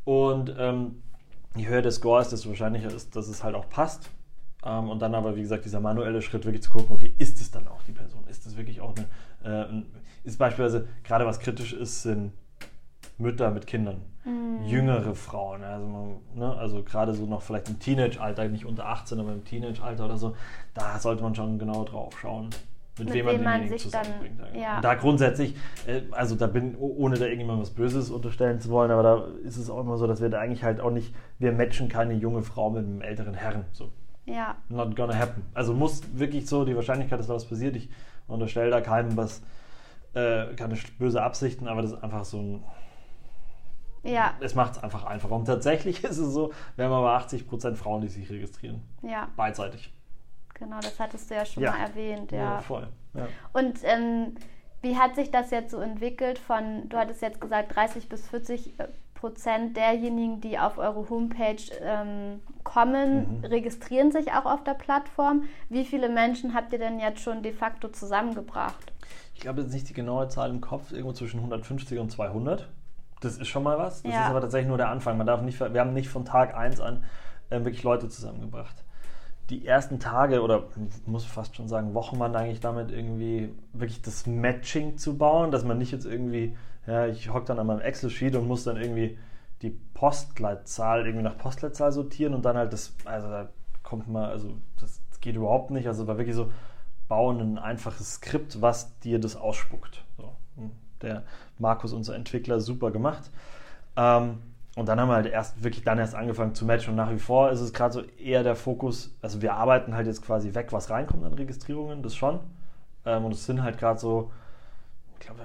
Speaker 2: Und ähm, je höher der Score ist, desto wahrscheinlicher ist, dass es halt auch passt. Ähm, und dann aber, wie gesagt, dieser manuelle Schritt wirklich zu gucken, okay, ist es dann auch die Person? Ist es wirklich auch eine, äh, ist beispielsweise, gerade was kritisch ist, sind Mütter mit Kindern, mhm. jüngere Frauen, also, ne, also gerade so noch vielleicht im Teenage-Alter, nicht unter 18, aber im Teenage-Alter oder so, da sollte man schon genau drauf schauen, mit, mit wem man denjenigen zusammenbringt. Dann, ja. Da grundsätzlich, äh, also da bin, ohne da irgendjemand was Böses unterstellen zu wollen, aber da ist es auch immer so, dass wir da eigentlich halt auch nicht, wir matchen keine junge Frau mit einem älteren Herrn. So. Ja. Not gonna happen. Also muss wirklich so, die Wahrscheinlichkeit, dass da was passiert, ich unterstelle da keinem was, äh, keine böse Absichten, aber das ist einfach so ein. Ja. Es macht es einfach einfacher. Und tatsächlich *laughs* ist es so, wir haben aber 80% Frauen, die sich registrieren. Ja. Beidseitig.
Speaker 1: Genau, das hattest du ja schon ja. mal erwähnt. Ja, ja voll. Ja. Und ähm, wie hat sich das jetzt so entwickelt von, du hattest jetzt gesagt, 30 bis 40 äh, Prozent derjenigen, die auf eure Homepage ähm, kommen, mhm. registrieren sich auch auf der Plattform. Wie viele Menschen habt ihr denn jetzt schon de facto zusammengebracht?
Speaker 2: Ich glaube jetzt nicht die genaue Zahl im Kopf, irgendwo zwischen 150 und 200. Das ist schon mal was. Das ja. ist aber tatsächlich nur der Anfang. Man darf nicht, wir haben nicht von Tag 1 an äh, wirklich Leute zusammengebracht. Die ersten Tage oder muss fast schon sagen Wochen waren eigentlich damit irgendwie wirklich das Matching zu bauen, dass man nicht jetzt irgendwie, ja, ich hocke dann an meinem Excel-Sheet und muss dann irgendwie die Postleitzahl irgendwie nach Postleitzahl sortieren und dann halt das, also da kommt mal, also das geht überhaupt nicht. Also war wirklich so, bauen ein einfaches Skript, was dir das ausspuckt. So. Der Markus, unser Entwickler, super gemacht. Ähm, und dann haben wir halt erst wirklich dann erst angefangen zu matchen. Und nach wie vor ist es gerade so eher der Fokus, also wir arbeiten halt jetzt quasi weg, was reinkommt an Registrierungen, das schon. Ähm, und es sind halt gerade so, ich glaube,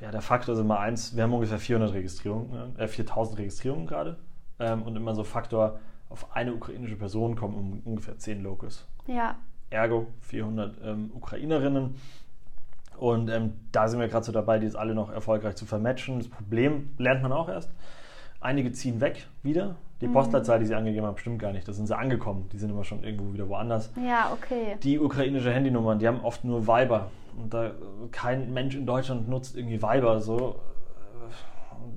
Speaker 2: ja, der Faktor ist immer eins, wir haben ungefähr 400 Registrierungen, äh, 4000 Registrierungen gerade. Ähm, und immer so Faktor, auf eine ukrainische Person kommen ungefähr 10 Locals. Ja ergo 400 ähm, Ukrainerinnen. Und ähm, da sind wir gerade so dabei, die jetzt alle noch erfolgreich zu vermatchen. Das Problem lernt man auch erst. Einige ziehen weg wieder. Die mhm. Postleitzahl, die sie angegeben haben, stimmt gar nicht. Da sind sie angekommen. Die sind immer schon irgendwo wieder woanders.
Speaker 1: Ja, okay.
Speaker 2: Die ukrainische Handynummern, die haben oft nur Viber. Und da kein Mensch in Deutschland nutzt irgendwie Viber. So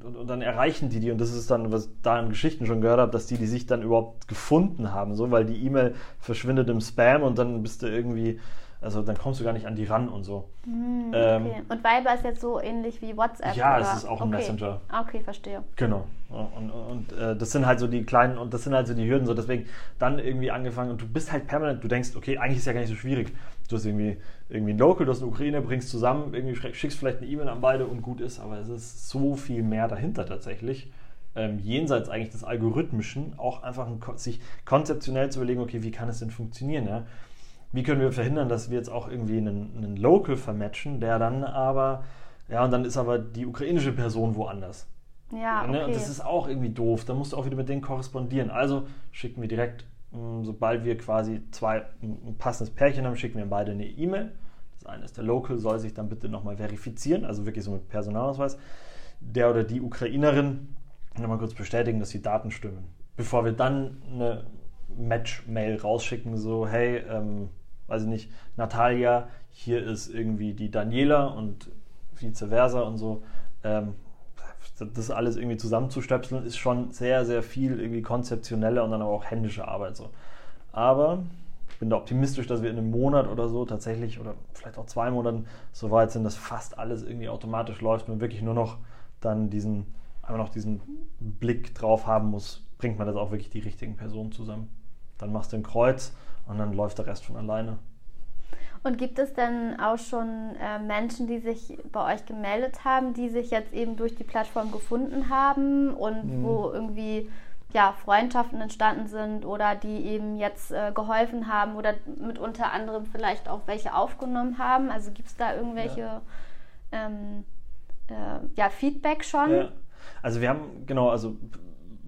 Speaker 2: und, und, dann erreichen die die und das ist dann, was ich da in Geschichten schon gehört habe, dass die die sich dann überhaupt gefunden haben, so, weil die E-Mail verschwindet im Spam und dann bist du irgendwie, also dann kommst du gar nicht an die ran und so.
Speaker 1: Okay. ähm, und Viber ist jetzt so ähnlich wie WhatsApp?
Speaker 2: Ja, oder? es ist auch ein okay. Messenger.
Speaker 1: Okay, verstehe.
Speaker 2: Genau. Und, und, und äh, das sind halt so die kleinen und das sind halt so die Hürden, so deswegen dann irgendwie angefangen und du bist halt permanent, du denkst, okay, eigentlich ist ja gar nicht so schwierig. Du hast irgendwie, irgendwie ein Local, du hast eine Ukraine, bringst zusammen, irgendwie schickst vielleicht eine E-Mail an beide und gut ist, aber es ist so viel mehr dahinter tatsächlich. Ähm, jenseits eigentlich des Algorithmischen, auch einfach ein, sich konzeptionell zu überlegen, okay, wie kann es denn funktionieren? Ja? Wie können wir verhindern, dass wir jetzt auch irgendwie einen, einen Local vermatchen, der dann aber, ja, und dann ist aber die ukrainische Person woanders. Ja, okay. Ne? Und das ist auch irgendwie doof. Da musst du auch wieder mit denen korrespondieren. Also schicken wir direkt sobald wir quasi zwei, ein passendes Pärchen haben, schicken wir beide eine E-Mail. Das eine ist der Local, soll sich dann bitte nochmal verifizieren, also wirklich so mit Personalausweis. Der oder die Ukrainerin nochmal kurz bestätigen, dass die Daten stimmen. Bevor wir dann eine Match-Mail rausschicken, so, hey, ähm, weiß ich nicht, Natalia, hier ist irgendwie die Daniela und vice versa und so. Ähm, das alles irgendwie zusammenzustöpseln, ist schon sehr, sehr viel irgendwie konzeptionelle und dann aber auch händische Arbeit so. Aber ich bin da optimistisch, dass wir in einem Monat oder so tatsächlich oder vielleicht auch zwei Monaten so weit sind, dass fast alles irgendwie automatisch läuft und wirklich nur noch dann diesen, einfach noch diesen Blick drauf haben muss, bringt man das auch wirklich die richtigen Personen zusammen. dann machst du ein Kreuz und dann läuft der Rest von alleine.
Speaker 1: Und gibt es denn auch schon äh, Menschen, die sich bei euch gemeldet haben, die sich jetzt eben durch die Plattform gefunden haben und mhm. wo irgendwie ja, Freundschaften entstanden sind oder die eben jetzt äh, geholfen haben oder mit unter anderem vielleicht auch welche aufgenommen haben? Also gibt es da irgendwelche ja. Ähm, äh, ja, Feedback schon? Ja.
Speaker 2: Also wir haben, genau, also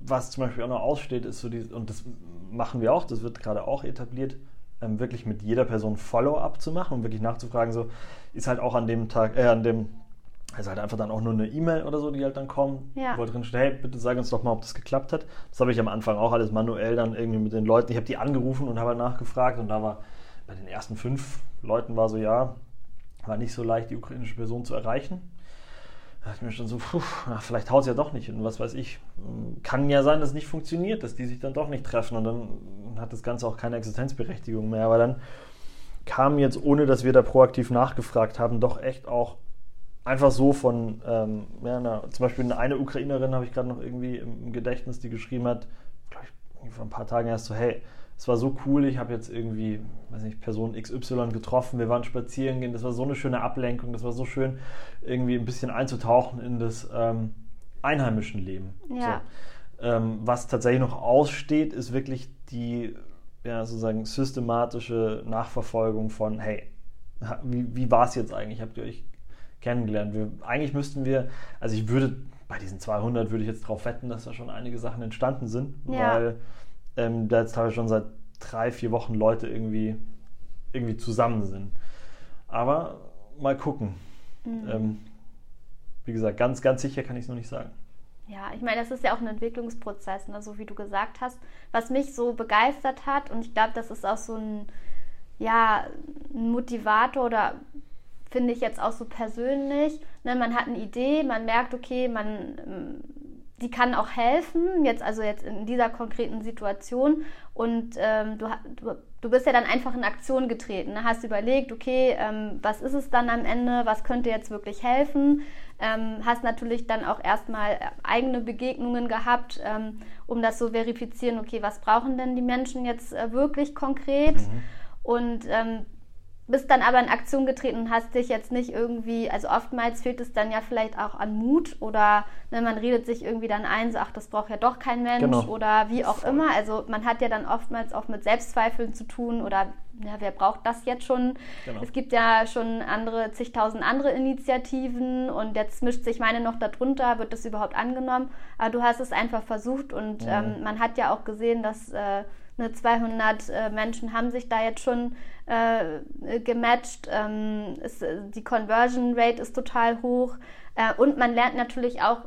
Speaker 2: was zum Beispiel auch noch aussteht, ist so die, und das machen wir auch, das wird gerade auch etabliert, ähm, wirklich mit jeder Person Follow-up zu machen und wirklich nachzufragen, so ist halt auch an dem Tag, äh, an dem, also halt einfach dann auch nur eine E-Mail oder so, die halt dann kommt, ja. wo drin steht, hey, bitte sag uns doch mal, ob das geklappt hat. Das habe ich am Anfang auch alles manuell dann irgendwie mit den Leuten, ich habe die angerufen und habe halt nachgefragt und da war bei den ersten fünf Leuten war so, ja, war nicht so leicht, die ukrainische Person zu erreichen. Da dachte ich mir schon so, puh, vielleicht haut es ja doch nicht hin, was weiß ich. Kann ja sein, dass es nicht funktioniert, dass die sich dann doch nicht treffen und dann hat das Ganze auch keine Existenzberechtigung mehr. Aber dann kam jetzt, ohne dass wir da proaktiv nachgefragt haben, doch echt auch einfach so von, ähm, ja, na, zum Beispiel eine Ukrainerin habe ich gerade noch irgendwie im Gedächtnis, die geschrieben hat, glaube ich, vor ein paar Tagen erst so, hey, es war so cool, ich habe jetzt irgendwie, weiß nicht, Person XY getroffen, wir waren spazieren gehen, das war so eine schöne Ablenkung, das war so schön, irgendwie ein bisschen einzutauchen in das ähm, einheimischen Leben. Ja. So. Ähm, was tatsächlich noch aussteht, ist wirklich die ja, sozusagen systematische Nachverfolgung von, hey, wie, wie war es jetzt eigentlich? Habt ihr euch kennengelernt? Wir, eigentlich müssten wir, also ich würde, bei diesen 200 würde ich jetzt darauf wetten, dass da schon einige Sachen entstanden sind, ja. weil ähm, da jetzt teilweise schon seit drei, vier Wochen Leute irgendwie, irgendwie zusammen sind. Aber mal gucken. Mhm. Ähm, wie gesagt, ganz, ganz sicher kann ich es noch nicht sagen.
Speaker 1: Ja, ich meine, das ist ja auch ein Entwicklungsprozess, ne? so wie du gesagt hast. Was mich so begeistert hat, und ich glaube, das ist auch so ein, ja, ein Motivator oder finde ich jetzt auch so persönlich. Ne? Man hat eine Idee, man merkt, okay, man die kann auch helfen, jetzt also jetzt in dieser konkreten Situation. Und ähm, du, du, bist ja dann einfach in Aktion getreten, ne? hast überlegt, okay, ähm, was ist es dann am Ende, was könnte jetzt wirklich helfen? Ähm, hast natürlich dann auch erstmal eigene Begegnungen gehabt, ähm, um das so verifizieren, okay, was brauchen denn die Menschen jetzt äh, wirklich konkret? Mhm. Und ähm, bist dann aber in Aktion getreten und hast dich jetzt nicht irgendwie, also oftmals fehlt es dann ja vielleicht auch an Mut oder ne, man redet sich irgendwie dann ein, so ach, das braucht ja doch kein Mensch genau. oder wie auch immer. Also man hat ja dann oftmals auch mit Selbstzweifeln zu tun oder ja, wer braucht das jetzt schon? Genau. Es gibt ja schon andere, zigtausend andere Initiativen und jetzt mischt sich meine noch darunter, wird das überhaupt angenommen? Aber du hast es einfach versucht und mhm. ähm, man hat ja auch gesehen, dass äh, ne, 200 äh, Menschen haben sich da jetzt schon äh, gematcht. Ähm, ist, die Conversion Rate ist total hoch. Äh, und man lernt natürlich auch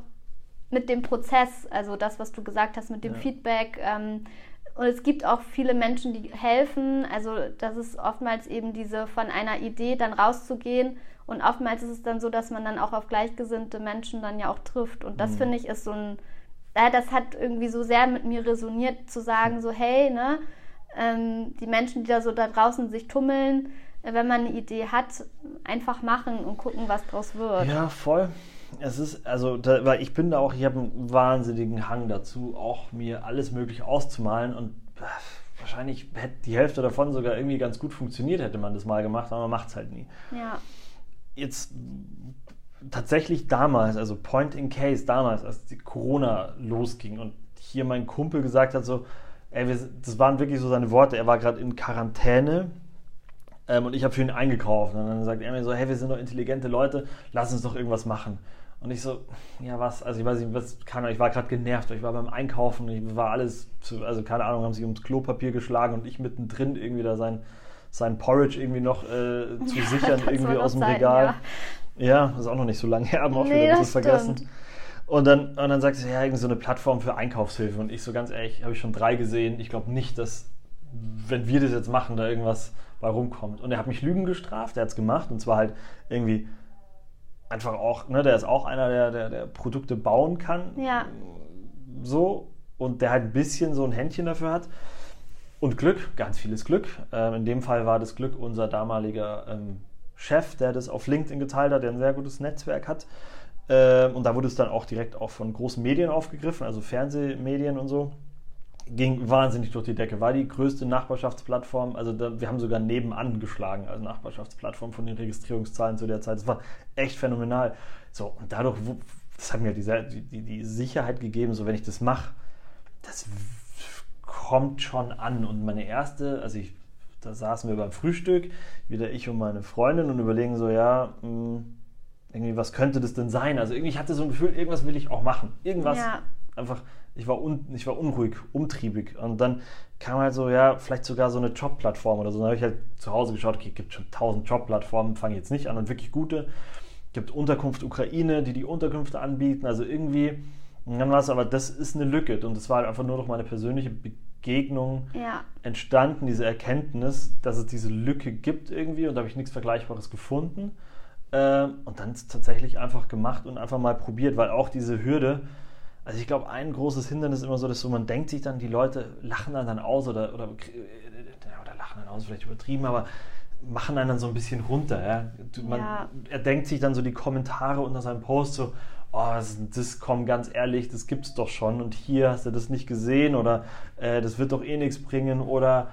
Speaker 1: mit dem Prozess, also das, was du gesagt hast, mit dem ja. Feedback. Ähm, und es gibt auch viele Menschen, die helfen. Also das ist oftmals eben diese von einer Idee dann rauszugehen. Und oftmals ist es dann so, dass man dann auch auf gleichgesinnte Menschen dann ja auch trifft. Und das mhm. finde ich ist so ein, das hat irgendwie so sehr mit mir resoniert, zu sagen, so hey, ne, ähm, die Menschen, die da so da draußen sich tummeln, äh, wenn man eine Idee hat, einfach machen und gucken, was draus wird.
Speaker 2: Ja, voll. Es ist, also, da, weil ich bin da auch, ich habe einen wahnsinnigen Hang dazu, auch mir alles Mögliche auszumalen und äh, wahrscheinlich hätte die Hälfte davon sogar irgendwie ganz gut funktioniert, hätte man das mal gemacht, aber man macht es halt nie. Ja. Jetzt tatsächlich damals, also Point in Case damals, als die Corona losging und hier mein Kumpel gesagt hat, so, ey, wir, das waren wirklich so seine Worte. Er war gerade in Quarantäne ähm, und ich habe für ihn eingekauft. Und dann sagt er mir so, hey, wir sind doch intelligente Leute, lass uns doch irgendwas machen. Und ich so, ja, was? Also ich weiß nicht, was kann ich war gerade genervt, ich war beim Einkaufen, ich war alles, zu, also keine Ahnung, haben sich ums Klopapier geschlagen und ich mittendrin irgendwie da sein, sein Porridge irgendwie noch äh, zu ja, sichern, irgendwie aus dem sein, Regal. Ja. ja. das ist auch noch nicht so lange her, haben auch nee, wieder das vergessen. Und dann, und dann sagt sie, ja, irgendwie so eine Plattform für Einkaufshilfe. Und ich so ganz ehrlich, habe ich schon drei gesehen. Ich glaube nicht, dass, wenn wir das jetzt machen, da irgendwas bei rumkommt. Und er hat mich Lügen gestraft, er hat es gemacht. Und zwar halt irgendwie einfach auch, ne, der ist auch einer, der, der, der Produkte bauen kann. Ja. So. Und der halt ein bisschen so ein Händchen dafür hat. Und Glück, ganz vieles Glück. Ähm, in dem Fall war das Glück unser damaliger ähm, Chef, der das auf LinkedIn geteilt hat, der ein sehr gutes Netzwerk hat. Ähm, und da wurde es dann auch direkt auch von großen Medien aufgegriffen, also Fernsehmedien und so. Ging wahnsinnig durch die Decke. War die größte Nachbarschaftsplattform. Also da, wir haben sogar nebenan geschlagen als Nachbarschaftsplattform von den Registrierungszahlen zu der Zeit. Das war echt phänomenal. So, und dadurch, das hat mir die, die, die Sicherheit gegeben, so wenn ich das mache, das kommt schon an. Und meine erste, also ich, da saßen wir beim Frühstück, wieder ich und meine Freundin und überlegen so, ja, mh, hm, irgendwie, was könnte das denn sein? Also irgendwie, ich hatte so ein Gefühl, irgendwas will ich auch machen. Irgendwas ja. einfach, ich war, un, ich war unruhig, umtriebig. Und dann kam halt so, ja, vielleicht sogar so eine Jobplattform oder so. Dann habe ich halt zu Hause geschaut, okay, gibt schon tausend Jobplattformen, fange jetzt nicht an und wirklich gute. Gibt Unterkunft Ukraine, die die Unterkünfte anbieten. Also irgendwie, und dann war es aber, das ist eine Lücke. Und das war halt einfach nur noch meine persönliche Begegnung ja. entstanden, diese Erkenntnis, dass es diese Lücke gibt irgendwie. Und da habe ich nichts Vergleichbares gefunden. Ähm, und dann tatsächlich einfach gemacht und einfach mal probiert, weil auch diese Hürde, also ich glaube, ein großes Hindernis ist immer so, dass so man denkt sich dann, die Leute lachen dann, dann aus oder, oder, oder lachen dann aus, vielleicht übertrieben, aber machen einen dann so ein bisschen runter. Ja? Man, ja. Er denkt sich dann so die Kommentare unter seinem Post so, oh, das, das komm ganz ehrlich, das gibt's doch schon und hier hast du das nicht gesehen oder äh, das wird doch eh nichts bringen oder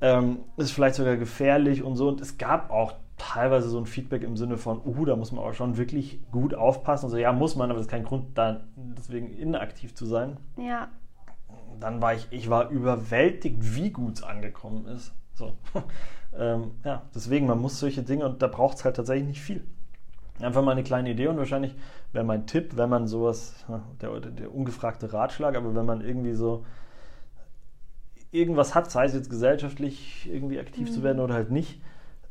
Speaker 2: ähm, ist vielleicht sogar gefährlich und so. Und es gab auch teilweise so ein Feedback im Sinne von, uh, da muss man aber schon wirklich gut aufpassen. Also ja, muss man, aber das ist kein Grund, da deswegen inaktiv zu sein.
Speaker 1: Ja.
Speaker 2: Dann war ich, ich war überwältigt, wie gut es angekommen ist. So. *laughs* ähm, ja, deswegen, man muss solche Dinge und da braucht es halt tatsächlich nicht viel. Einfach mal eine kleine Idee und wahrscheinlich wäre mein Tipp, wenn man sowas, der, der ungefragte Ratschlag, aber wenn man irgendwie so irgendwas hat, sei es jetzt gesellschaftlich irgendwie aktiv mhm. zu werden oder halt nicht,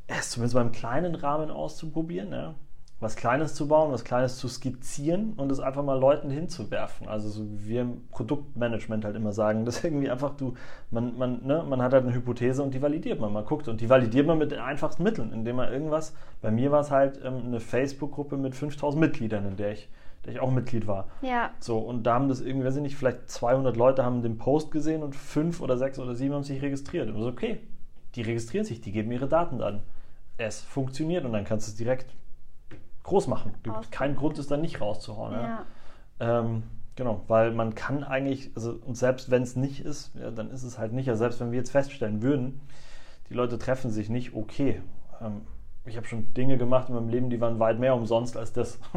Speaker 2: es zumindest mal im kleinen Rahmen auszuprobieren, ja? was Kleines zu bauen, was Kleines zu skizzieren und es einfach mal Leuten hinzuwerfen. Also so wie wir im Produktmanagement halt immer sagen, *laughs* dass irgendwie einfach du, man, man, ne, man hat halt eine Hypothese und die validiert man, man guckt und die validiert man mit den einfachsten Mitteln, indem man irgendwas, bei mir war es halt ähm, eine Facebook-Gruppe mit 5000 Mitgliedern, in der ich der ich auch Mitglied war.
Speaker 1: Ja.
Speaker 2: So, und da haben das irgendwie, weiß ich nicht, vielleicht 200 Leute haben den Post gesehen und fünf oder sechs oder sieben haben sich registriert. Und das ist okay. Die registrieren sich, die geben ihre Daten an es funktioniert und dann kannst du es direkt groß machen. Du, kein Grund ist dann nicht rauszuhauen. Ja. Ja. Ähm, genau, weil man kann eigentlich, also und selbst wenn es nicht ist, ja, dann ist es halt nicht. Also selbst wenn wir jetzt feststellen würden, die Leute treffen sich nicht, okay. Ähm, ich habe schon Dinge gemacht in meinem Leben, die waren weit mehr umsonst als das. *laughs*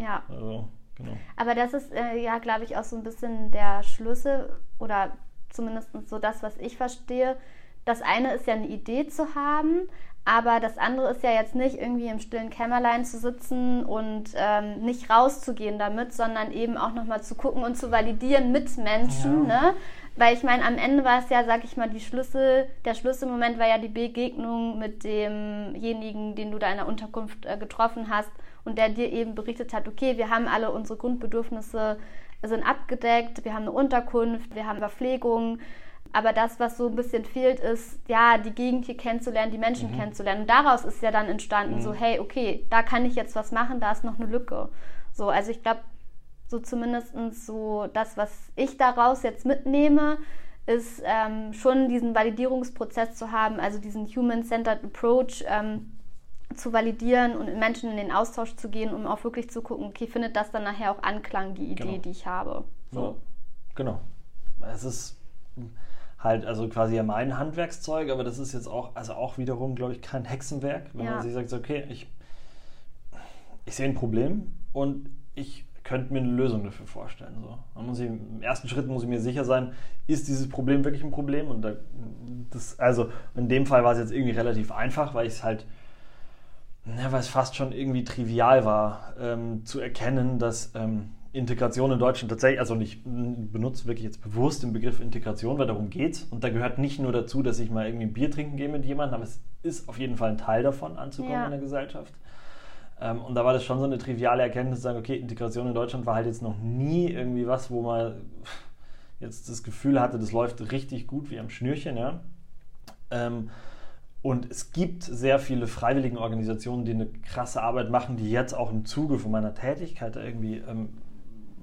Speaker 1: Ja. Also, genau. Aber das ist äh, ja, glaube ich, auch so ein bisschen der Schlüssel oder zumindest so das, was ich verstehe. Das eine ist ja eine Idee zu haben, aber das andere ist ja jetzt nicht irgendwie im stillen Kämmerlein zu sitzen und ähm, nicht rauszugehen damit, sondern eben auch nochmal zu gucken und zu validieren mit Menschen. Ja. Ne? Weil ich meine, am Ende war es ja, sag ich mal, die Schlüssel, der Schlüsselmoment war ja die Begegnung mit demjenigen, den du da in der Unterkunft äh, getroffen hast und der dir eben berichtet hat, okay, wir haben alle unsere Grundbedürfnisse sind abgedeckt, wir haben eine Unterkunft, wir haben Verpflegung, aber das, was so ein bisschen fehlt, ist, ja, die Gegend hier kennenzulernen, die Menschen mhm. kennenzulernen. Und daraus ist ja dann entstanden, mhm. so, hey, okay, da kann ich jetzt was machen, da ist noch eine Lücke. So, also ich glaube, so zumindest so das, was ich daraus jetzt mitnehme, ist ähm, schon diesen Validierungsprozess zu haben, also diesen Human-Centered Approach ähm, zu validieren und mit Menschen in den Austausch zu gehen, um auch wirklich zu gucken, okay, findet das dann nachher auch Anklang, die Idee, genau. die ich habe.
Speaker 2: So. Ja, genau. Es ist halt, also quasi ja mein Handwerkszeug, aber das ist jetzt auch, also auch wiederum, glaube ich, kein Hexenwerk, wenn ja. man sich sagt, okay, ich, ich sehe ein Problem und ich könnte mir eine Lösung dafür vorstellen. So. Man muss ich, Im ersten Schritt muss ich mir sicher sein, ist dieses Problem wirklich ein Problem? Und da, das, also in dem Fall war es jetzt irgendwie relativ einfach, weil ich es halt, ja, weil es fast schon irgendwie trivial war, ähm, zu erkennen, dass ähm, Integration in Deutschland tatsächlich, also ich benutze wirklich jetzt bewusst den Begriff Integration, weil darum geht Und da gehört nicht nur dazu, dass ich mal irgendwie ein Bier trinken gehe mit jemandem, aber es ist auf jeden Fall ein Teil davon, anzukommen ja. in der Gesellschaft. Ähm, und da war das schon so eine triviale Erkenntnis, zu sagen, okay, Integration in Deutschland war halt jetzt noch nie irgendwie was, wo man jetzt das Gefühl hatte, das läuft richtig gut wie am Schnürchen, ja. Ähm, und es gibt sehr viele freiwillige Organisationen, die eine krasse Arbeit machen, die jetzt auch im Zuge von meiner Tätigkeit irgendwie ähm,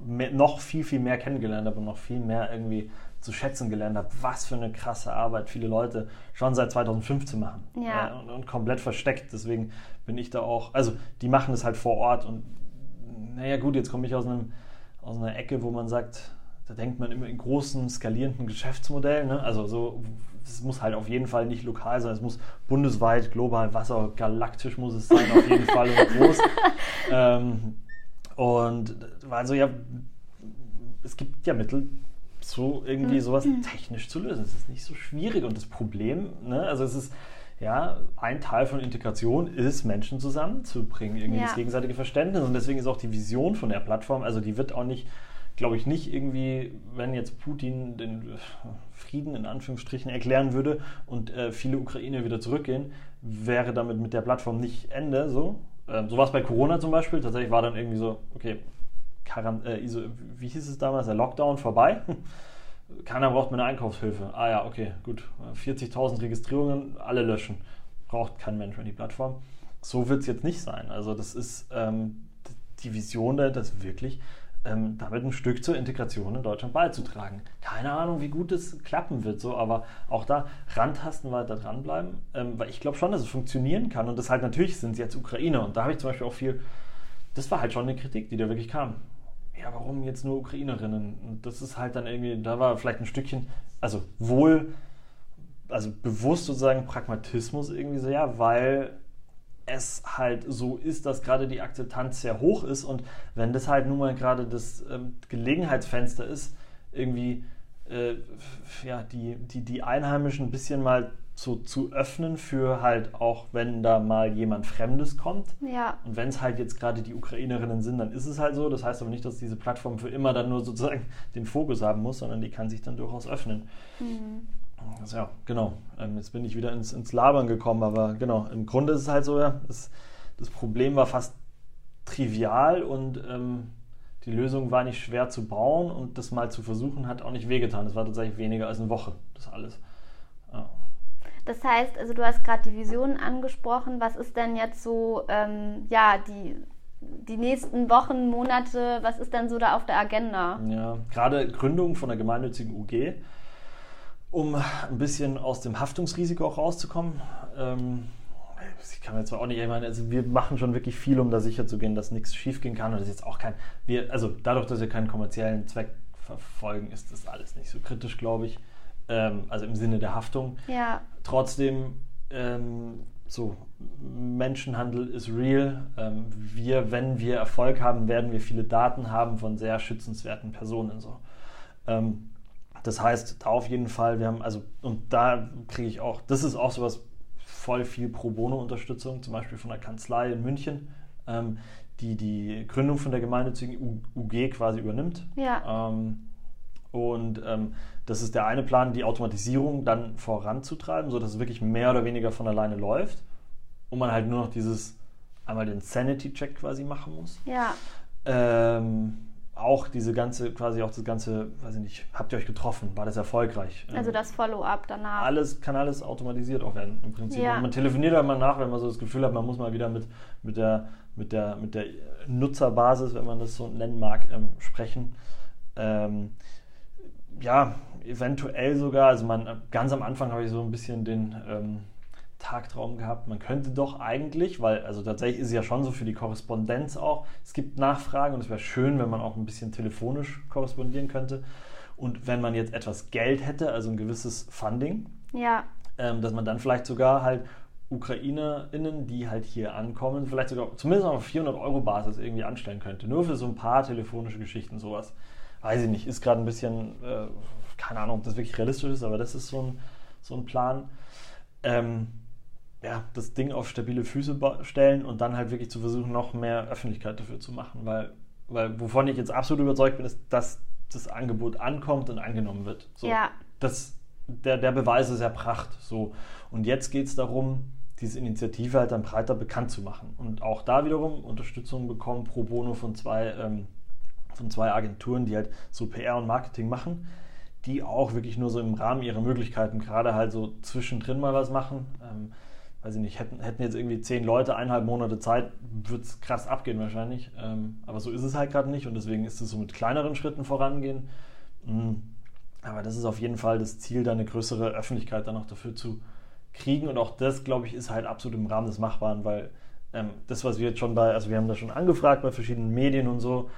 Speaker 2: mehr, noch viel, viel mehr kennengelernt habe und noch viel mehr irgendwie zu schätzen gelernt habe, was für eine krasse Arbeit viele Leute schon seit 2015 machen.
Speaker 1: Ja.
Speaker 2: Äh, und, und, komplett versteckt. Deswegen bin ich da auch, also die machen es halt vor Ort und naja gut, jetzt komme ich aus, einem, aus einer Ecke, wo man sagt, da denkt man immer in großen, skalierenden Geschäftsmodellen. Ne? Also so, es muss halt auf jeden Fall nicht lokal sein, es muss bundesweit, global, Wasser, galaktisch muss es sein, auf jeden Fall und groß. *laughs* ähm, und also ja, es gibt ja Mittel, so irgendwie mhm. sowas technisch zu lösen. Es ist nicht so schwierig und das Problem, ne, also es ist ja, ein Teil von Integration ist, Menschen zusammenzubringen, irgendwie ja. das gegenseitige Verständnis. Und deswegen ist auch die Vision von der Plattform, also die wird auch nicht, glaube ich, nicht irgendwie, wenn jetzt Putin den Frieden in Anführungsstrichen erklären würde und äh, viele Ukrainer wieder zurückgehen, wäre damit mit der Plattform nicht Ende. So, ähm, so war es bei Corona zum Beispiel. Tatsächlich war dann irgendwie so, okay, Quarant äh, wie hieß es damals, der Lockdown vorbei. *laughs* Keiner braucht mehr eine Einkaufshilfe. Ah ja, okay, gut. 40.000 Registrierungen, alle löschen. Braucht kein Mensch mehr die Plattform. So wird es jetzt nicht sein. Also das ist ähm, die Vision, das wirklich ähm, damit ein Stück zur Integration in Deutschland beizutragen. Keine Ahnung, wie gut es klappen wird, so, aber auch da rantasten weiter dranbleiben, ähm, weil ich glaube schon, dass es funktionieren kann und das halt natürlich sind jetzt Ukrainer und da habe ich zum Beispiel auch viel, das war halt schon eine Kritik, die da wirklich kam ja, warum jetzt nur Ukrainerinnen? Und das ist halt dann irgendwie, da war vielleicht ein Stückchen, also wohl, also bewusst sozusagen Pragmatismus irgendwie so, ja, weil es halt so ist, dass gerade die Akzeptanz sehr hoch ist und wenn das halt nun mal gerade das ähm, Gelegenheitsfenster ist, irgendwie äh, ja, die, die, die Einheimischen ein bisschen mal so zu öffnen für halt auch, wenn da mal jemand Fremdes kommt.
Speaker 1: Ja.
Speaker 2: Und wenn es halt jetzt gerade die Ukrainerinnen sind, dann ist es halt so. Das heißt aber nicht, dass diese Plattform für immer dann nur sozusagen den Fokus haben muss, sondern die kann sich dann durchaus öffnen. Mhm. Also ja, genau. Ähm, jetzt bin ich wieder ins, ins Labern gekommen, aber genau, im Grunde ist es halt so, ja, das, das Problem war fast trivial und ähm, die Lösung war nicht schwer zu bauen und das mal zu versuchen hat auch nicht wehgetan. Es war tatsächlich weniger als eine Woche, das alles. Ja.
Speaker 1: Das heißt, also du hast gerade die Visionen angesprochen. Was ist denn jetzt so, ähm, ja, die, die nächsten Wochen, Monate, was ist denn so da auf der Agenda?
Speaker 2: Ja, gerade Gründung von der gemeinnützigen UG, um ein bisschen aus dem Haftungsrisiko auch rauszukommen. Ähm, ich kann mir zwar auch nicht, ich meine, also wir machen schon wirklich viel, um da sicher zu gehen, dass nichts schiefgehen kann. Und das ist jetzt auch kein, wir, also dadurch, dass wir keinen kommerziellen Zweck verfolgen, ist das alles nicht so kritisch, glaube ich ähm, also im Sinne der Haftung.
Speaker 1: Ja.
Speaker 2: Trotzdem, ähm, so, Menschenhandel ist real. Ähm, wir, wenn wir Erfolg haben, werden wir viele Daten haben von sehr schützenswerten Personen. So. Ähm, das heißt, da auf jeden Fall, wir haben, also, und da kriege ich auch, das ist auch sowas, voll viel Pro Bono-Unterstützung, zum Beispiel von der Kanzlei in München, ähm, die die Gründung von der gemeinnützigen UG quasi übernimmt.
Speaker 1: Ja.
Speaker 2: Ähm, und ähm, das ist der eine Plan, die Automatisierung dann voranzutreiben, sodass es wirklich mehr oder weniger von alleine läuft und man halt nur noch dieses einmal den Sanity-Check quasi machen muss.
Speaker 1: Ja.
Speaker 2: Ähm, auch diese ganze, quasi auch das ganze, weiß ich nicht, habt ihr euch getroffen? War das erfolgreich?
Speaker 1: Also ähm, das Follow-up danach.
Speaker 2: Alles kann alles automatisiert auch werden im Prinzip. Ja. Man telefoniert einmal nach, wenn man so das Gefühl hat, man muss mal wieder mit, mit, der, mit, der, mit der Nutzerbasis, wenn man das so nennen mag, ähm, sprechen. Ähm, ja, eventuell sogar, also man, ganz am Anfang habe ich so ein bisschen den ähm, Tagtraum gehabt, man könnte doch eigentlich, weil, also tatsächlich ist es ja schon so für die Korrespondenz auch, es gibt Nachfragen und es wäre schön, wenn man auch ein bisschen telefonisch korrespondieren könnte. Und wenn man jetzt etwas Geld hätte, also ein gewisses Funding,
Speaker 1: ja.
Speaker 2: ähm, dass man dann vielleicht sogar halt UkrainerInnen, die halt hier ankommen, vielleicht sogar zumindest auf 400 Euro Basis irgendwie anstellen könnte. Nur für so ein paar telefonische Geschichten, sowas weiß ich nicht, ist gerade ein bisschen, äh, keine Ahnung, ob das wirklich realistisch ist, aber das ist so ein, so ein Plan. Ähm, ja, das Ding auf stabile Füße stellen und dann halt wirklich zu versuchen, noch mehr Öffentlichkeit dafür zu machen. Weil, weil wovon ich jetzt absolut überzeugt bin, ist, dass das Angebot ankommt und angenommen wird. So,
Speaker 1: ja.
Speaker 2: Das, der, der Beweis ist erbracht. So. Und jetzt geht es darum, diese Initiative halt dann breiter bekannt zu machen. Und auch da wiederum Unterstützung bekommen pro bono von zwei ähm, von zwei Agenturen, die halt so PR und Marketing machen, die auch wirklich nur so im Rahmen ihrer Möglichkeiten gerade halt so zwischendrin mal was machen. Ähm, weiß ich nicht, hätten, hätten jetzt irgendwie zehn Leute eineinhalb Monate Zeit, würde es krass abgehen wahrscheinlich. Ähm, aber so ist es halt gerade nicht und deswegen ist es so mit kleineren Schritten vorangehen. Mhm. Aber das ist auf jeden Fall das Ziel, da eine größere Öffentlichkeit dann auch dafür zu kriegen. Und auch das, glaube ich, ist halt absolut im Rahmen des Machbaren, weil ähm, das, was wir jetzt schon bei, also wir haben da schon angefragt bei verschiedenen Medien und so,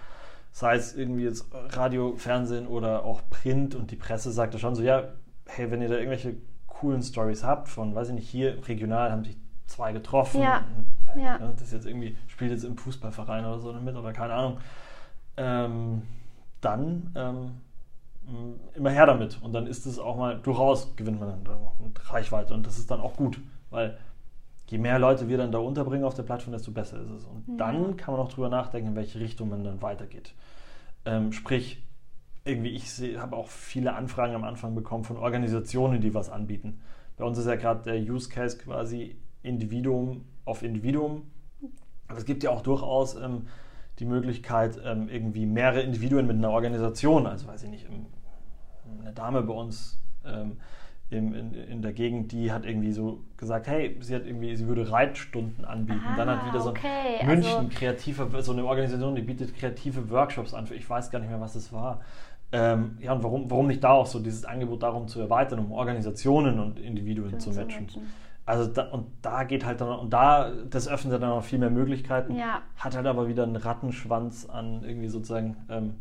Speaker 2: sei es irgendwie jetzt Radio, Fernsehen oder auch Print und die Presse sagte schon so, ja, hey, wenn ihr da irgendwelche coolen Stories habt von, weiß ich nicht, hier regional haben sich zwei getroffen.
Speaker 1: Ja. Ja.
Speaker 2: Das jetzt irgendwie, spielt jetzt im Fußballverein oder so mit oder keine Ahnung. Ähm, dann ähm, immer her damit. Und dann ist es auch mal, durchaus gewinnt man dann Reichweite. Und das ist dann auch gut, weil je mehr Leute wir dann da unterbringen auf der Plattform, desto besser ist es. Und ja. dann kann man auch drüber nachdenken, in welche Richtung man dann weitergeht. Ähm, sprich, irgendwie, ich habe auch viele Anfragen am Anfang bekommen von Organisationen, die was anbieten. Bei uns ist ja gerade der Use Case quasi Individuum auf Individuum. Aber es gibt ja auch durchaus ähm, die Möglichkeit, ähm, irgendwie mehrere Individuen mit einer Organisation, also weiß ich nicht, eine Dame bei uns ähm, in, in, in, der Gegend, die hat irgendwie so gesagt, hey, sie hat irgendwie, sie würde Reitstunden anbieten.
Speaker 1: Ah,
Speaker 2: dann hat wieder so
Speaker 1: okay.
Speaker 2: München also, kreative, so eine Organisation, die bietet kreative Workshops an. Ich weiß gar nicht mehr, was es war. Ähm, ja, und warum, warum nicht da auch so dieses Angebot darum zu erweitern, um Organisationen und Individuen zu matchen? Zu matchen. Also da, und da geht halt dann, und da, das öffnet dann noch viel mehr Möglichkeiten,
Speaker 1: ja.
Speaker 2: hat halt aber wieder einen Rattenschwanz an irgendwie sozusagen ähm,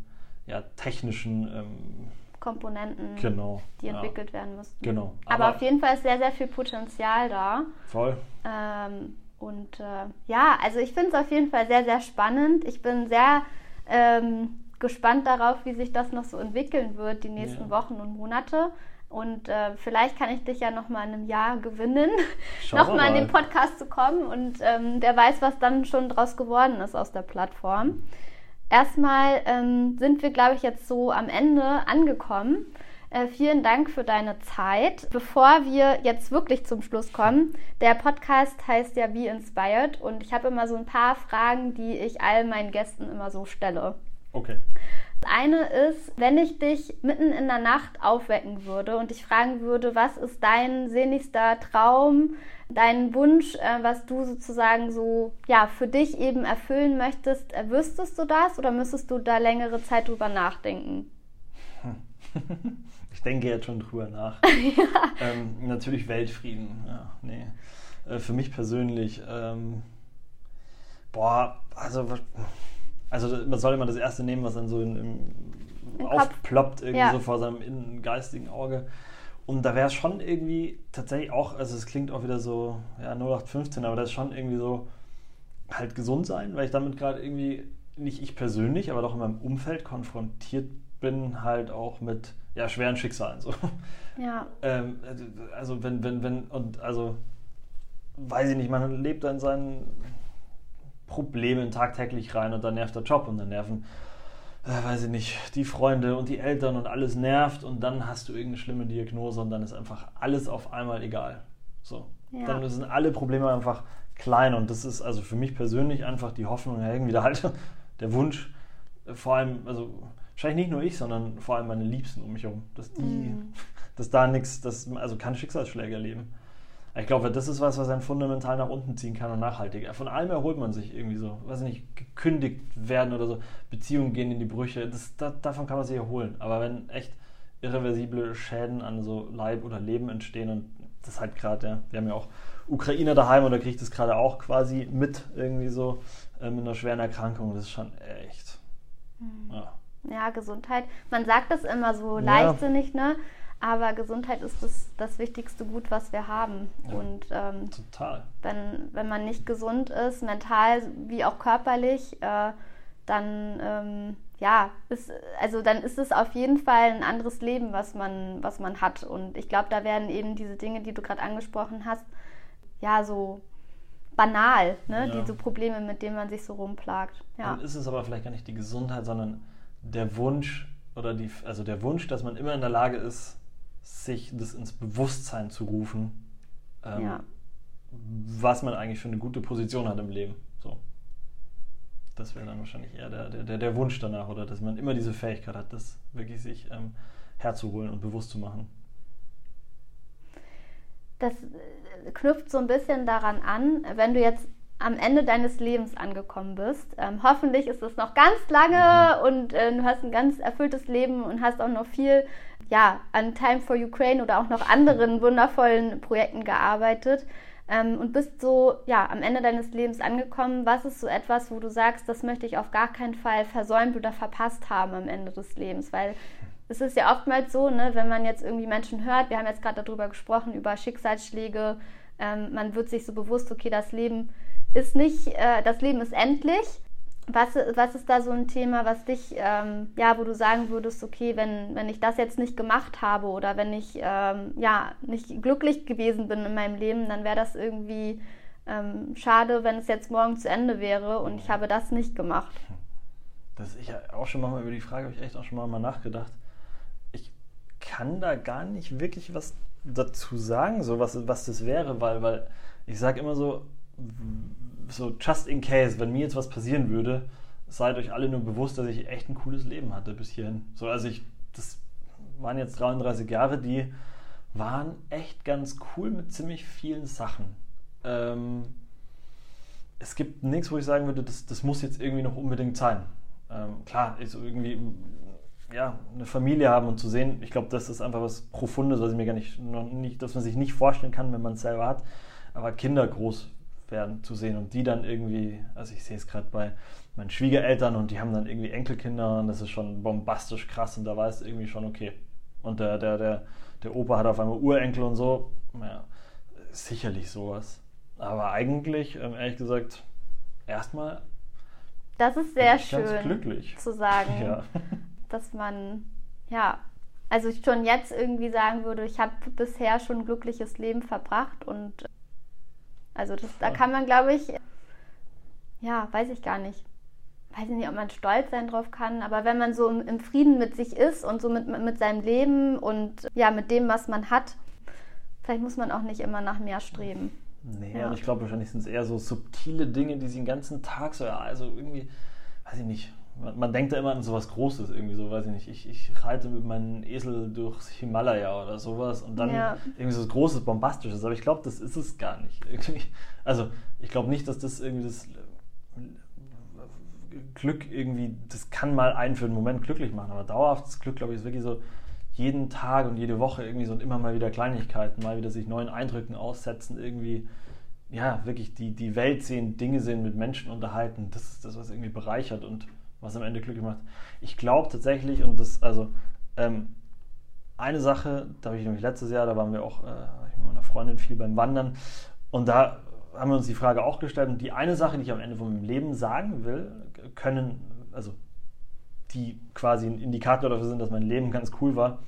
Speaker 2: ja, technischen ähm,
Speaker 1: Komponenten,
Speaker 2: genau,
Speaker 1: die entwickelt ja. werden müssten.
Speaker 2: Genau.
Speaker 1: Aber, aber, auf jeden Fall ist sehr, sehr viel Potenzial da.
Speaker 2: Voll.
Speaker 1: Ähm, und äh, ja, also ich finde es auf jeden Fall sehr, sehr spannend. Ich bin sehr ähm, gespannt darauf, wie sich das noch so entwickeln wird, die nächsten ja. Wochen und Monate. Und äh, vielleicht kann ich dich ja noch mal in einem Jahr gewinnen, noch mal in den Podcast zu kommen. Und ähm, wer weiß, was dann schon draus geworden ist aus der Plattform. Erstmal ähm, sind wir, glaube ich, jetzt so am Ende angekommen. Äh, vielen Dank für deine Zeit. Bevor wir jetzt wirklich zum Schluss kommen, der Podcast heißt ja Be Inspired und ich habe immer so ein paar Fragen, die ich all meinen Gästen immer so stelle.
Speaker 2: Okay.
Speaker 1: Das eine ist, wenn ich dich mitten in der Nacht aufwecken würde und dich fragen würde, was ist dein sehnlichster Traum, dein Wunsch, äh, was du sozusagen so ja für dich eben erfüllen möchtest, äh, wüsstest du das oder müsstest du da längere Zeit drüber nachdenken? *laughs*
Speaker 2: Ich denke jetzt schon drüber nach. *laughs* ja. ähm, natürlich Weltfrieden. Ja, nee. Äh, für mich persönlich, ähm, boah, also also man soll immer das erste nehmen, was dann so in, im, aufploppt, irgendwie ja. so vor seinem innen geistigen Auge. Und da wäre es schon irgendwie tatsächlich auch, also es klingt auch wieder so, ja, 0815, aber das ist schon irgendwie so, halt gesund sein, weil ich damit gerade irgendwie, nicht ich persönlich, aber doch in meinem Umfeld konfrontiert bin, halt auch mit ja, schweren Schicksalen. So.
Speaker 1: Ja. *laughs*
Speaker 2: Ähm, also wenn, wenn, wenn, und also weiß ich nicht, man lebt dann seinen Problemen tagtäglich rein und dann nervt der Job und dann nerven, äh, weiß ich nicht, die Freunde und die Eltern und alles nervt und dann hast du irgendeine schlimme Diagnose und dann ist einfach alles auf einmal egal. So. Ja. Dann sind alle Probleme einfach klein und das ist also für mich persönlich einfach die Hoffnung, ja, irgendwie der, halt, *laughs* der Wunsch, äh, vor allem, also wahrscheinlich nicht nur ich, sondern vor allem meine Liebsten um mich herum, dass die, mhm. *laughs* dass da nichts, dass, also keine Schicksalsschläge erleben. Ich glaube, das ist was, was einen fundamental nach unten ziehen kann und nachhaltig. Von allem erholt man sich irgendwie so. Weiß nicht, gekündigt werden oder so. Beziehungen gehen in die Brüche. Das, das, davon kann man sich erholen. Aber wenn echt irreversible Schäden an so Leib oder Leben entstehen und das halt gerade, ja, wir haben ja auch Ukrainer daheim und da kriegt das gerade auch quasi mit irgendwie so äh, mit einer schweren Erkrankung. Das ist schon echt.
Speaker 1: Mhm. Ja. ja. Gesundheit. Man sagt das immer so leichtsinnig, ja. ne? Aber Gesundheit ist das, das wichtigste Gut, was wir haben. Ja, und ähm,
Speaker 2: total.
Speaker 1: Wenn, wenn man nicht gesund ist, mental wie auch körperlich, äh, dann ähm, ja, ist, also dann ist es auf jeden Fall ein anderes Leben, was man, was man hat. Und ich glaube, da werden eben diese Dinge, die du gerade angesprochen hast, ja, so banal, ne? Ja. diese Probleme, mit denen man sich so rumplagt. Ja.
Speaker 2: Dann ist es aber vielleicht gar nicht die Gesundheit, sondern der Wunsch oder die, also der Wunsch, dass man immer in der Lage ist, sich das ins Bewusstsein zu rufen, ähm, ja. was man eigentlich für eine gute Position hat im Leben. So. Das wäre dann wahrscheinlich eher der, der, der Wunsch danach oder dass man immer diese Fähigkeit hat, das wirklich sich ähm, herzuholen und bewusst zu machen.
Speaker 1: Das äh, knüpft so ein bisschen daran an, wenn du jetzt am Ende deines Lebens angekommen bist. Ähm, hoffentlich ist es noch ganz lange mhm. und äh, du hast ein ganz erfülltes Leben und hast auch noch viel ja, an Time for Ukraine oder auch noch anderen wundervollen Projekten gearbeitet. ähm, und bist so ja am Ende deines Lebens angekommen. Was ist so etwas, wo du sagst, das möchte ich auf gar keinen Fall versäumt oder verpasst haben am Ende des Lebens? Weil es ist ja oftmals so, ne, wenn man jetzt irgendwie Menschen hört, wir haben jetzt gerade darüber gesprochen, über Schicksalsschläge, ähm, man wird sich so bewusst, okay, das Leben ist nicht, äh, das Leben ist endlich. Was, was ist da so ein Thema, was dich, ähm, ja, wo du sagen würdest, okay, wenn, wenn ich das jetzt nicht gemacht habe oder wenn ich, ähm, ja, nicht glücklich gewesen bin in meinem Leben, dann wäre das irgendwie ähm, schade, wenn es jetzt morgen zu Ende wäre und ich habe das nicht gemacht.
Speaker 2: Das ich auch schon mal über die Frage habe ich echt auch schon mal nachgedacht. Ich kann da gar nicht wirklich was dazu sagen, so was, was das wäre, weil, weil ich sage immer so, so just in case, wenn mir jetzt was passieren würde, seid euch alle nur bewusst, dass ich echt ein cooles Leben hatte bis hierhin. So, also ich, das waren jetzt 33 Jahre, die waren echt ganz cool mit ziemlich vielen Sachen. Ähm, es gibt nichts, wo ich sagen würde, das, das muss jetzt irgendwie noch unbedingt sein. Ähm, klar, ist irgendwie ja, eine Familie haben und zu sehen, ich glaube, das ist einfach was Profundes, was ich mir gar nicht, noch nicht, dass man sich nicht vorstellen kann, wenn man es selber hat. Aber Kinder groß werden zu sehen und die dann irgendwie, also ich sehe es gerade bei meinen Schwiegereltern und die haben dann irgendwie Enkelkinder und das ist schon bombastisch krass und da weiß irgendwie schon, okay. Und der, der, der, der Opa hat auf einmal Urenkel und so, naja, sicherlich sowas. Aber eigentlich, ähm, ehrlich gesagt, erstmal.
Speaker 1: Das ist sehr schön
Speaker 2: glücklich.
Speaker 1: zu sagen. *laughs* Ja dass man, ja, also ich schon jetzt irgendwie sagen würde, ich habe bisher schon ein glückliches Leben verbracht und also das, da kann man, glaube ich, ja, weiß ich gar nicht. Weiß ich nicht, ob man stolz sein drauf kann, aber wenn man so im, Frieden mit sich ist und so mit, mit seinem Leben und ja, mit dem, was man hat, vielleicht muss man auch nicht immer nach mehr streben.
Speaker 2: Nee, ja. und ich glaube wahrscheinlich sind es eher so subtile Dinge, die sie den ganzen Tag so, also irgendwie, weiß ich nicht, man, man, denkt da immer an sowas Großes, irgendwie so, weiß ich nicht. Ich, ich reite mit meinem Esel durchs Himalaya oder sowas und dann ja. irgendwie so Großes, Bombastisches. Aber ich glaube, das ist es gar nicht. *laughs* Irgendwie. Also, ich glaube nicht, dass das irgendwie das Glück irgendwie, das kann mal einen für einen Moment glücklich machen. Aber dauerhaftes Glück, glaube ich, ist wirklich so jeden Tag und jede Woche irgendwie so und immer mal wieder Kleinigkeiten, mal wieder sich neuen Eindrücken aussetzen, irgendwie ja, wirklich die, die Welt sehen, Dinge sehen, mit Menschen unterhalten. Das ist das, was irgendwie bereichert und was am Ende glücklich macht. Ich glaube tatsächlich, und das, also, ähm, eine Sache, da habe ich nämlich letztes Jahr, da waren wir auch äh, mit meiner Freundin viel beim Wandern und da haben wir uns die Frage auch gestellt und die eine Sache, die ich am Ende von meinem Leben sagen will, können, also die quasi ein Indikator dafür sind, dass mein Leben ganz cool war,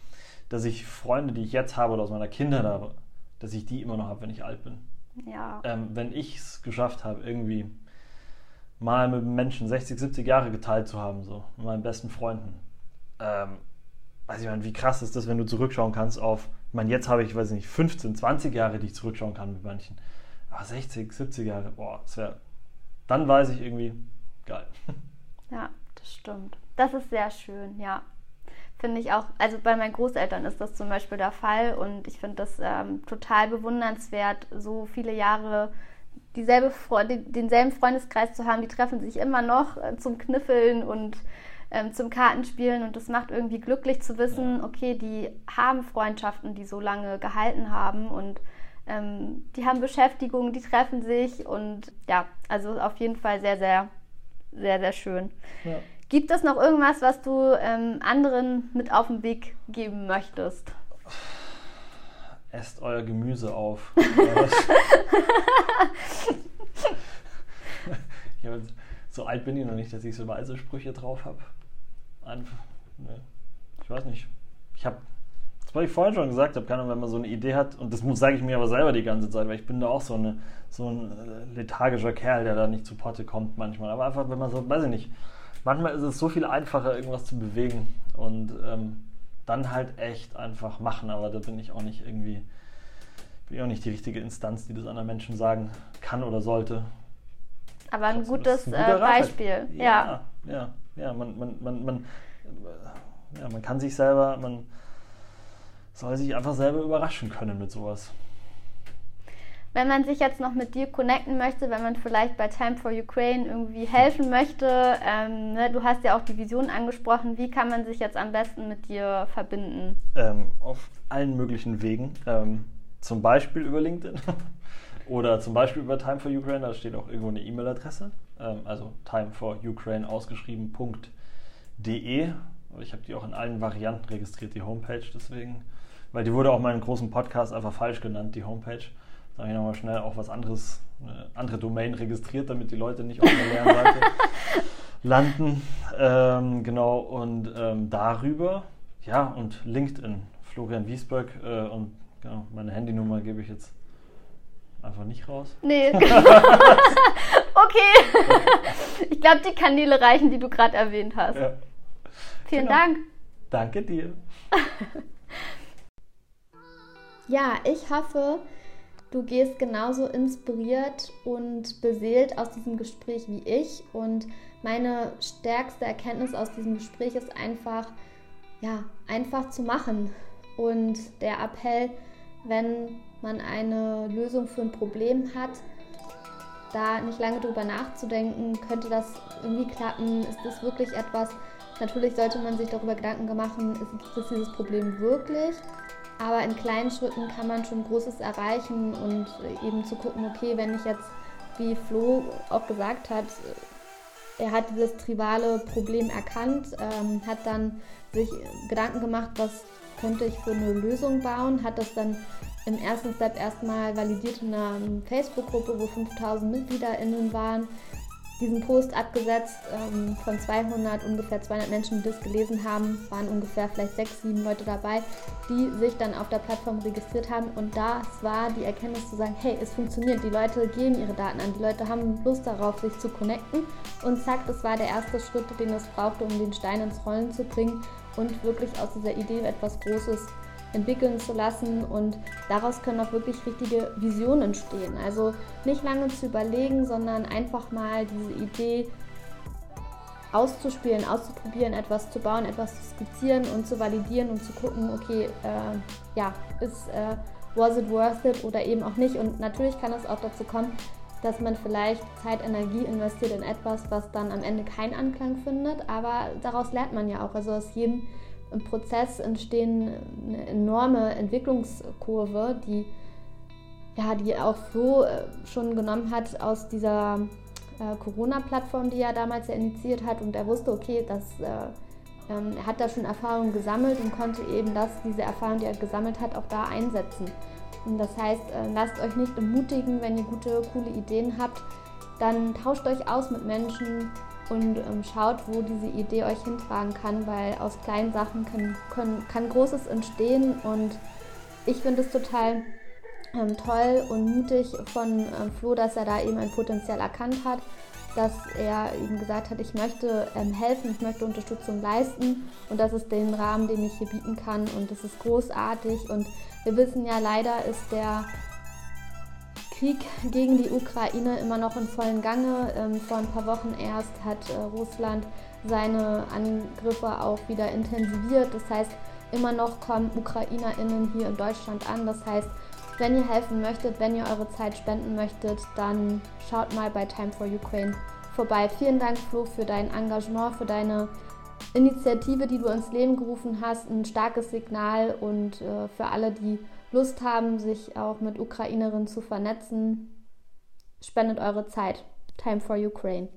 Speaker 2: dass ich Freunde, die ich jetzt habe oder aus meiner Kindheit habe, dass ich die immer noch habe, wenn ich alt bin.
Speaker 1: Ja.
Speaker 2: Ähm, wenn ich es geschafft habe, irgendwie mal mit Menschen 60, 70 Jahre geteilt zu haben, so, mit meinen besten Freunden. Ähm, also ich meine, wie krass ist das, wenn du zurückschauen kannst auf, ich meine, jetzt habe ich, weiß nicht, 15, 20 Jahre, die ich zurückschauen kann mit manchen. Aber 60, 70 Jahre, boah, das wäre, dann weiß ich irgendwie, geil. *laughs*
Speaker 1: Ja, das stimmt. Das ist sehr schön, ja. Finde ich auch, also bei meinen Großeltern ist das zum Beispiel der Fall und ich finde das ähm, total bewundernswert, so viele Jahre dieselbe, denselben Freundeskreis zu haben. Die treffen sich immer noch äh, zum Kniffeln und ähm, zum Kartenspielen und das macht irgendwie glücklich zu wissen, okay, die haben Freundschaften, die so lange gehalten haben und ähm, die haben Beschäftigung, die treffen sich und ja, also auf jeden Fall sehr, sehr, sehr, sehr schön. Ja. Gibt es noch irgendwas, was du ähm, anderen mit auf den Weg geben möchtest?
Speaker 2: Esst euer Gemüse auf. *laughs* *laughs* ja, so alt bin ich noch nicht, dass ich so weise Sprüche drauf habe. Ne, ich weiß nicht. Ich habe, das was ich vorhin schon gesagt habe, wenn man so eine Idee hat, und das sage ich mir aber selber die ganze Zeit, weil ich bin da auch so, eine, so ein äh, lethargischer Kerl, der da nicht zu Potte kommt manchmal. Aber einfach, wenn man so, weiß ich nicht, manchmal ist es so viel einfacher, irgendwas zu bewegen. Und ähm, dann halt echt einfach machen. Aber da bin ich auch nicht irgendwie, bin ich auch nicht die richtige Instanz, die das anderen Menschen sagen kann oder sollte.
Speaker 1: Aber ein gutes ein äh, Beispiel,
Speaker 2: ja. Ja, ja, ja. Man, man, man, man, ja, man kann sich selber, man soll sich einfach selber überraschen können mit sowas.
Speaker 1: Wenn man sich jetzt noch mit dir connecten möchte, wenn man vielleicht bei Time for Ukraine irgendwie helfen möchte, ähm, ne, du hast ja auch die Vision angesprochen, wie kann man sich jetzt am besten mit dir verbinden?
Speaker 2: Ähm, auf allen möglichen Wegen, ähm, zum Beispiel über LinkedIn. *laughs* Oder zum Beispiel über Time for Ukraine, da steht auch irgendwo eine E-Mail-Adresse. Ähm, also time for Ukraine ausgeschrieben.de. Ich habe die auch in allen Varianten registriert, die Homepage, deswegen. Weil die wurde auch mal in großen Podcast einfach falsch genannt, die Homepage. Da habe ich nochmal schnell auch was anderes, eine andere Domain registriert, damit die Leute nicht auf der leeren Seite landen. Ähm, genau, und ähm, darüber, ja, und LinkedIn, Florian Wiesberg äh, und genau, meine Handynummer gebe ich jetzt einfach nicht raus.
Speaker 1: Nee. *laughs* okay. ich glaube, die Kanäle reichen, die du gerade erwähnt hast. Ja. Vielen genau. Dank.
Speaker 2: Danke dir. *laughs*
Speaker 1: ja, ich hoffe, du gehst genauso inspiriert und beseelt aus diesem Gespräch wie ich. Und meine stärkste Erkenntnis aus diesem Gespräch ist einfach, ja, einfach zu machen. Und der Appell, wenn man eine Lösung für ein Problem hat, da nicht lange drüber nachzudenken, könnte das irgendwie klappen, ist das wirklich etwas, natürlich sollte man sich darüber Gedanken machen, ist das dieses Problem wirklich, aber in kleinen Schritten kann man schon Großes erreichen und eben zu gucken, okay, wenn ich jetzt, wie Flo auch gesagt hat, er hat dieses tribale Problem erkannt, ähm, hat dann sich Gedanken gemacht, was könnte ich für eine Lösung bauen, hat das dann im ersten Step erstmal validiert in einer Facebook-Gruppe, wo 5000 MitgliederInnen waren, diesen Post abgesetzt. Ähm, von 200, ungefähr 200 Menschen, die das gelesen haben, waren ungefähr vielleicht 6, 7 Leute dabei, die sich dann auf der Plattform registriert haben. Und das war die Erkenntnis zu sagen, hey, es funktioniert, die Leute geben ihre Daten an, die Leute haben Lust darauf, sich zu connecten. Und zack, das war der erste Schritt, den es brauchte, um den Stein ins Rollen zu bringen und wirklich aus dieser Idee etwas Großes entwickeln zu lassen und daraus können auch wirklich richtige Visionen entstehen. Also nicht lange zu überlegen, sondern einfach mal diese Idee auszuspielen, auszuprobieren, etwas zu bauen, etwas zu skizzieren und zu validieren und zu gucken, okay, äh, ja, ist äh, was it worth it oder eben auch nicht. Und natürlich kann es auch dazu kommen, dass man vielleicht Zeit, Energie investiert in etwas, was dann am Ende keinen Anklang findet, aber daraus lernt man ja auch. Also aus jedem Prozess entstehen eine enorme Entwicklungskurve, die, ja, die auch Flo äh, schon genommen hat aus dieser äh, Corona-Plattform, die er damals ja initiiert hat. Und er wusste, okay, dass, äh, ähm, er hat da schon Erfahrungen gesammelt und konnte eben das, diese Erfahrung, die er gesammelt hat, auch da einsetzen. Und das heißt, äh, lasst euch nicht entmutigen, wenn ihr gute, coole Ideen habt. Dann tauscht euch aus mit Menschen, und ähm, schaut, wo diese Idee euch hintragen kann, weil aus kleinen Sachen kann, können, kann Großes entstehen und ich finde es total ähm, toll und mutig von ähm, Flo, dass er da eben ein Potenzial erkannt hat, dass er eben gesagt hat, ich möchte ähm, helfen, ich möchte Unterstützung leisten und das ist den Rahmen, den ich hier bieten kann und das ist großartig und wir wissen ja leider ist der Krieg gegen die Ukraine immer noch in vollen Gange. Ähm, vor ein paar Wochen erst hat äh, Russland seine Angriffe auch wieder intensiviert. Das heißt, immer noch kommen UkrainerInnen hier in Deutschland an. Das heißt, wenn ihr helfen möchtet, wenn ihr eure Zeit spenden möchtet, dann schaut mal bei Time for Ukraine vorbei. Vielen Dank, Flo, für dein Engagement, für deine Initiative, die du ins Leben gerufen hast. Ein starkes Signal und äh, für alle, die Lust haben, sich auch mit Ukrainerinnen zu vernetzen, spendet eure Zeit. Time for Ukraine.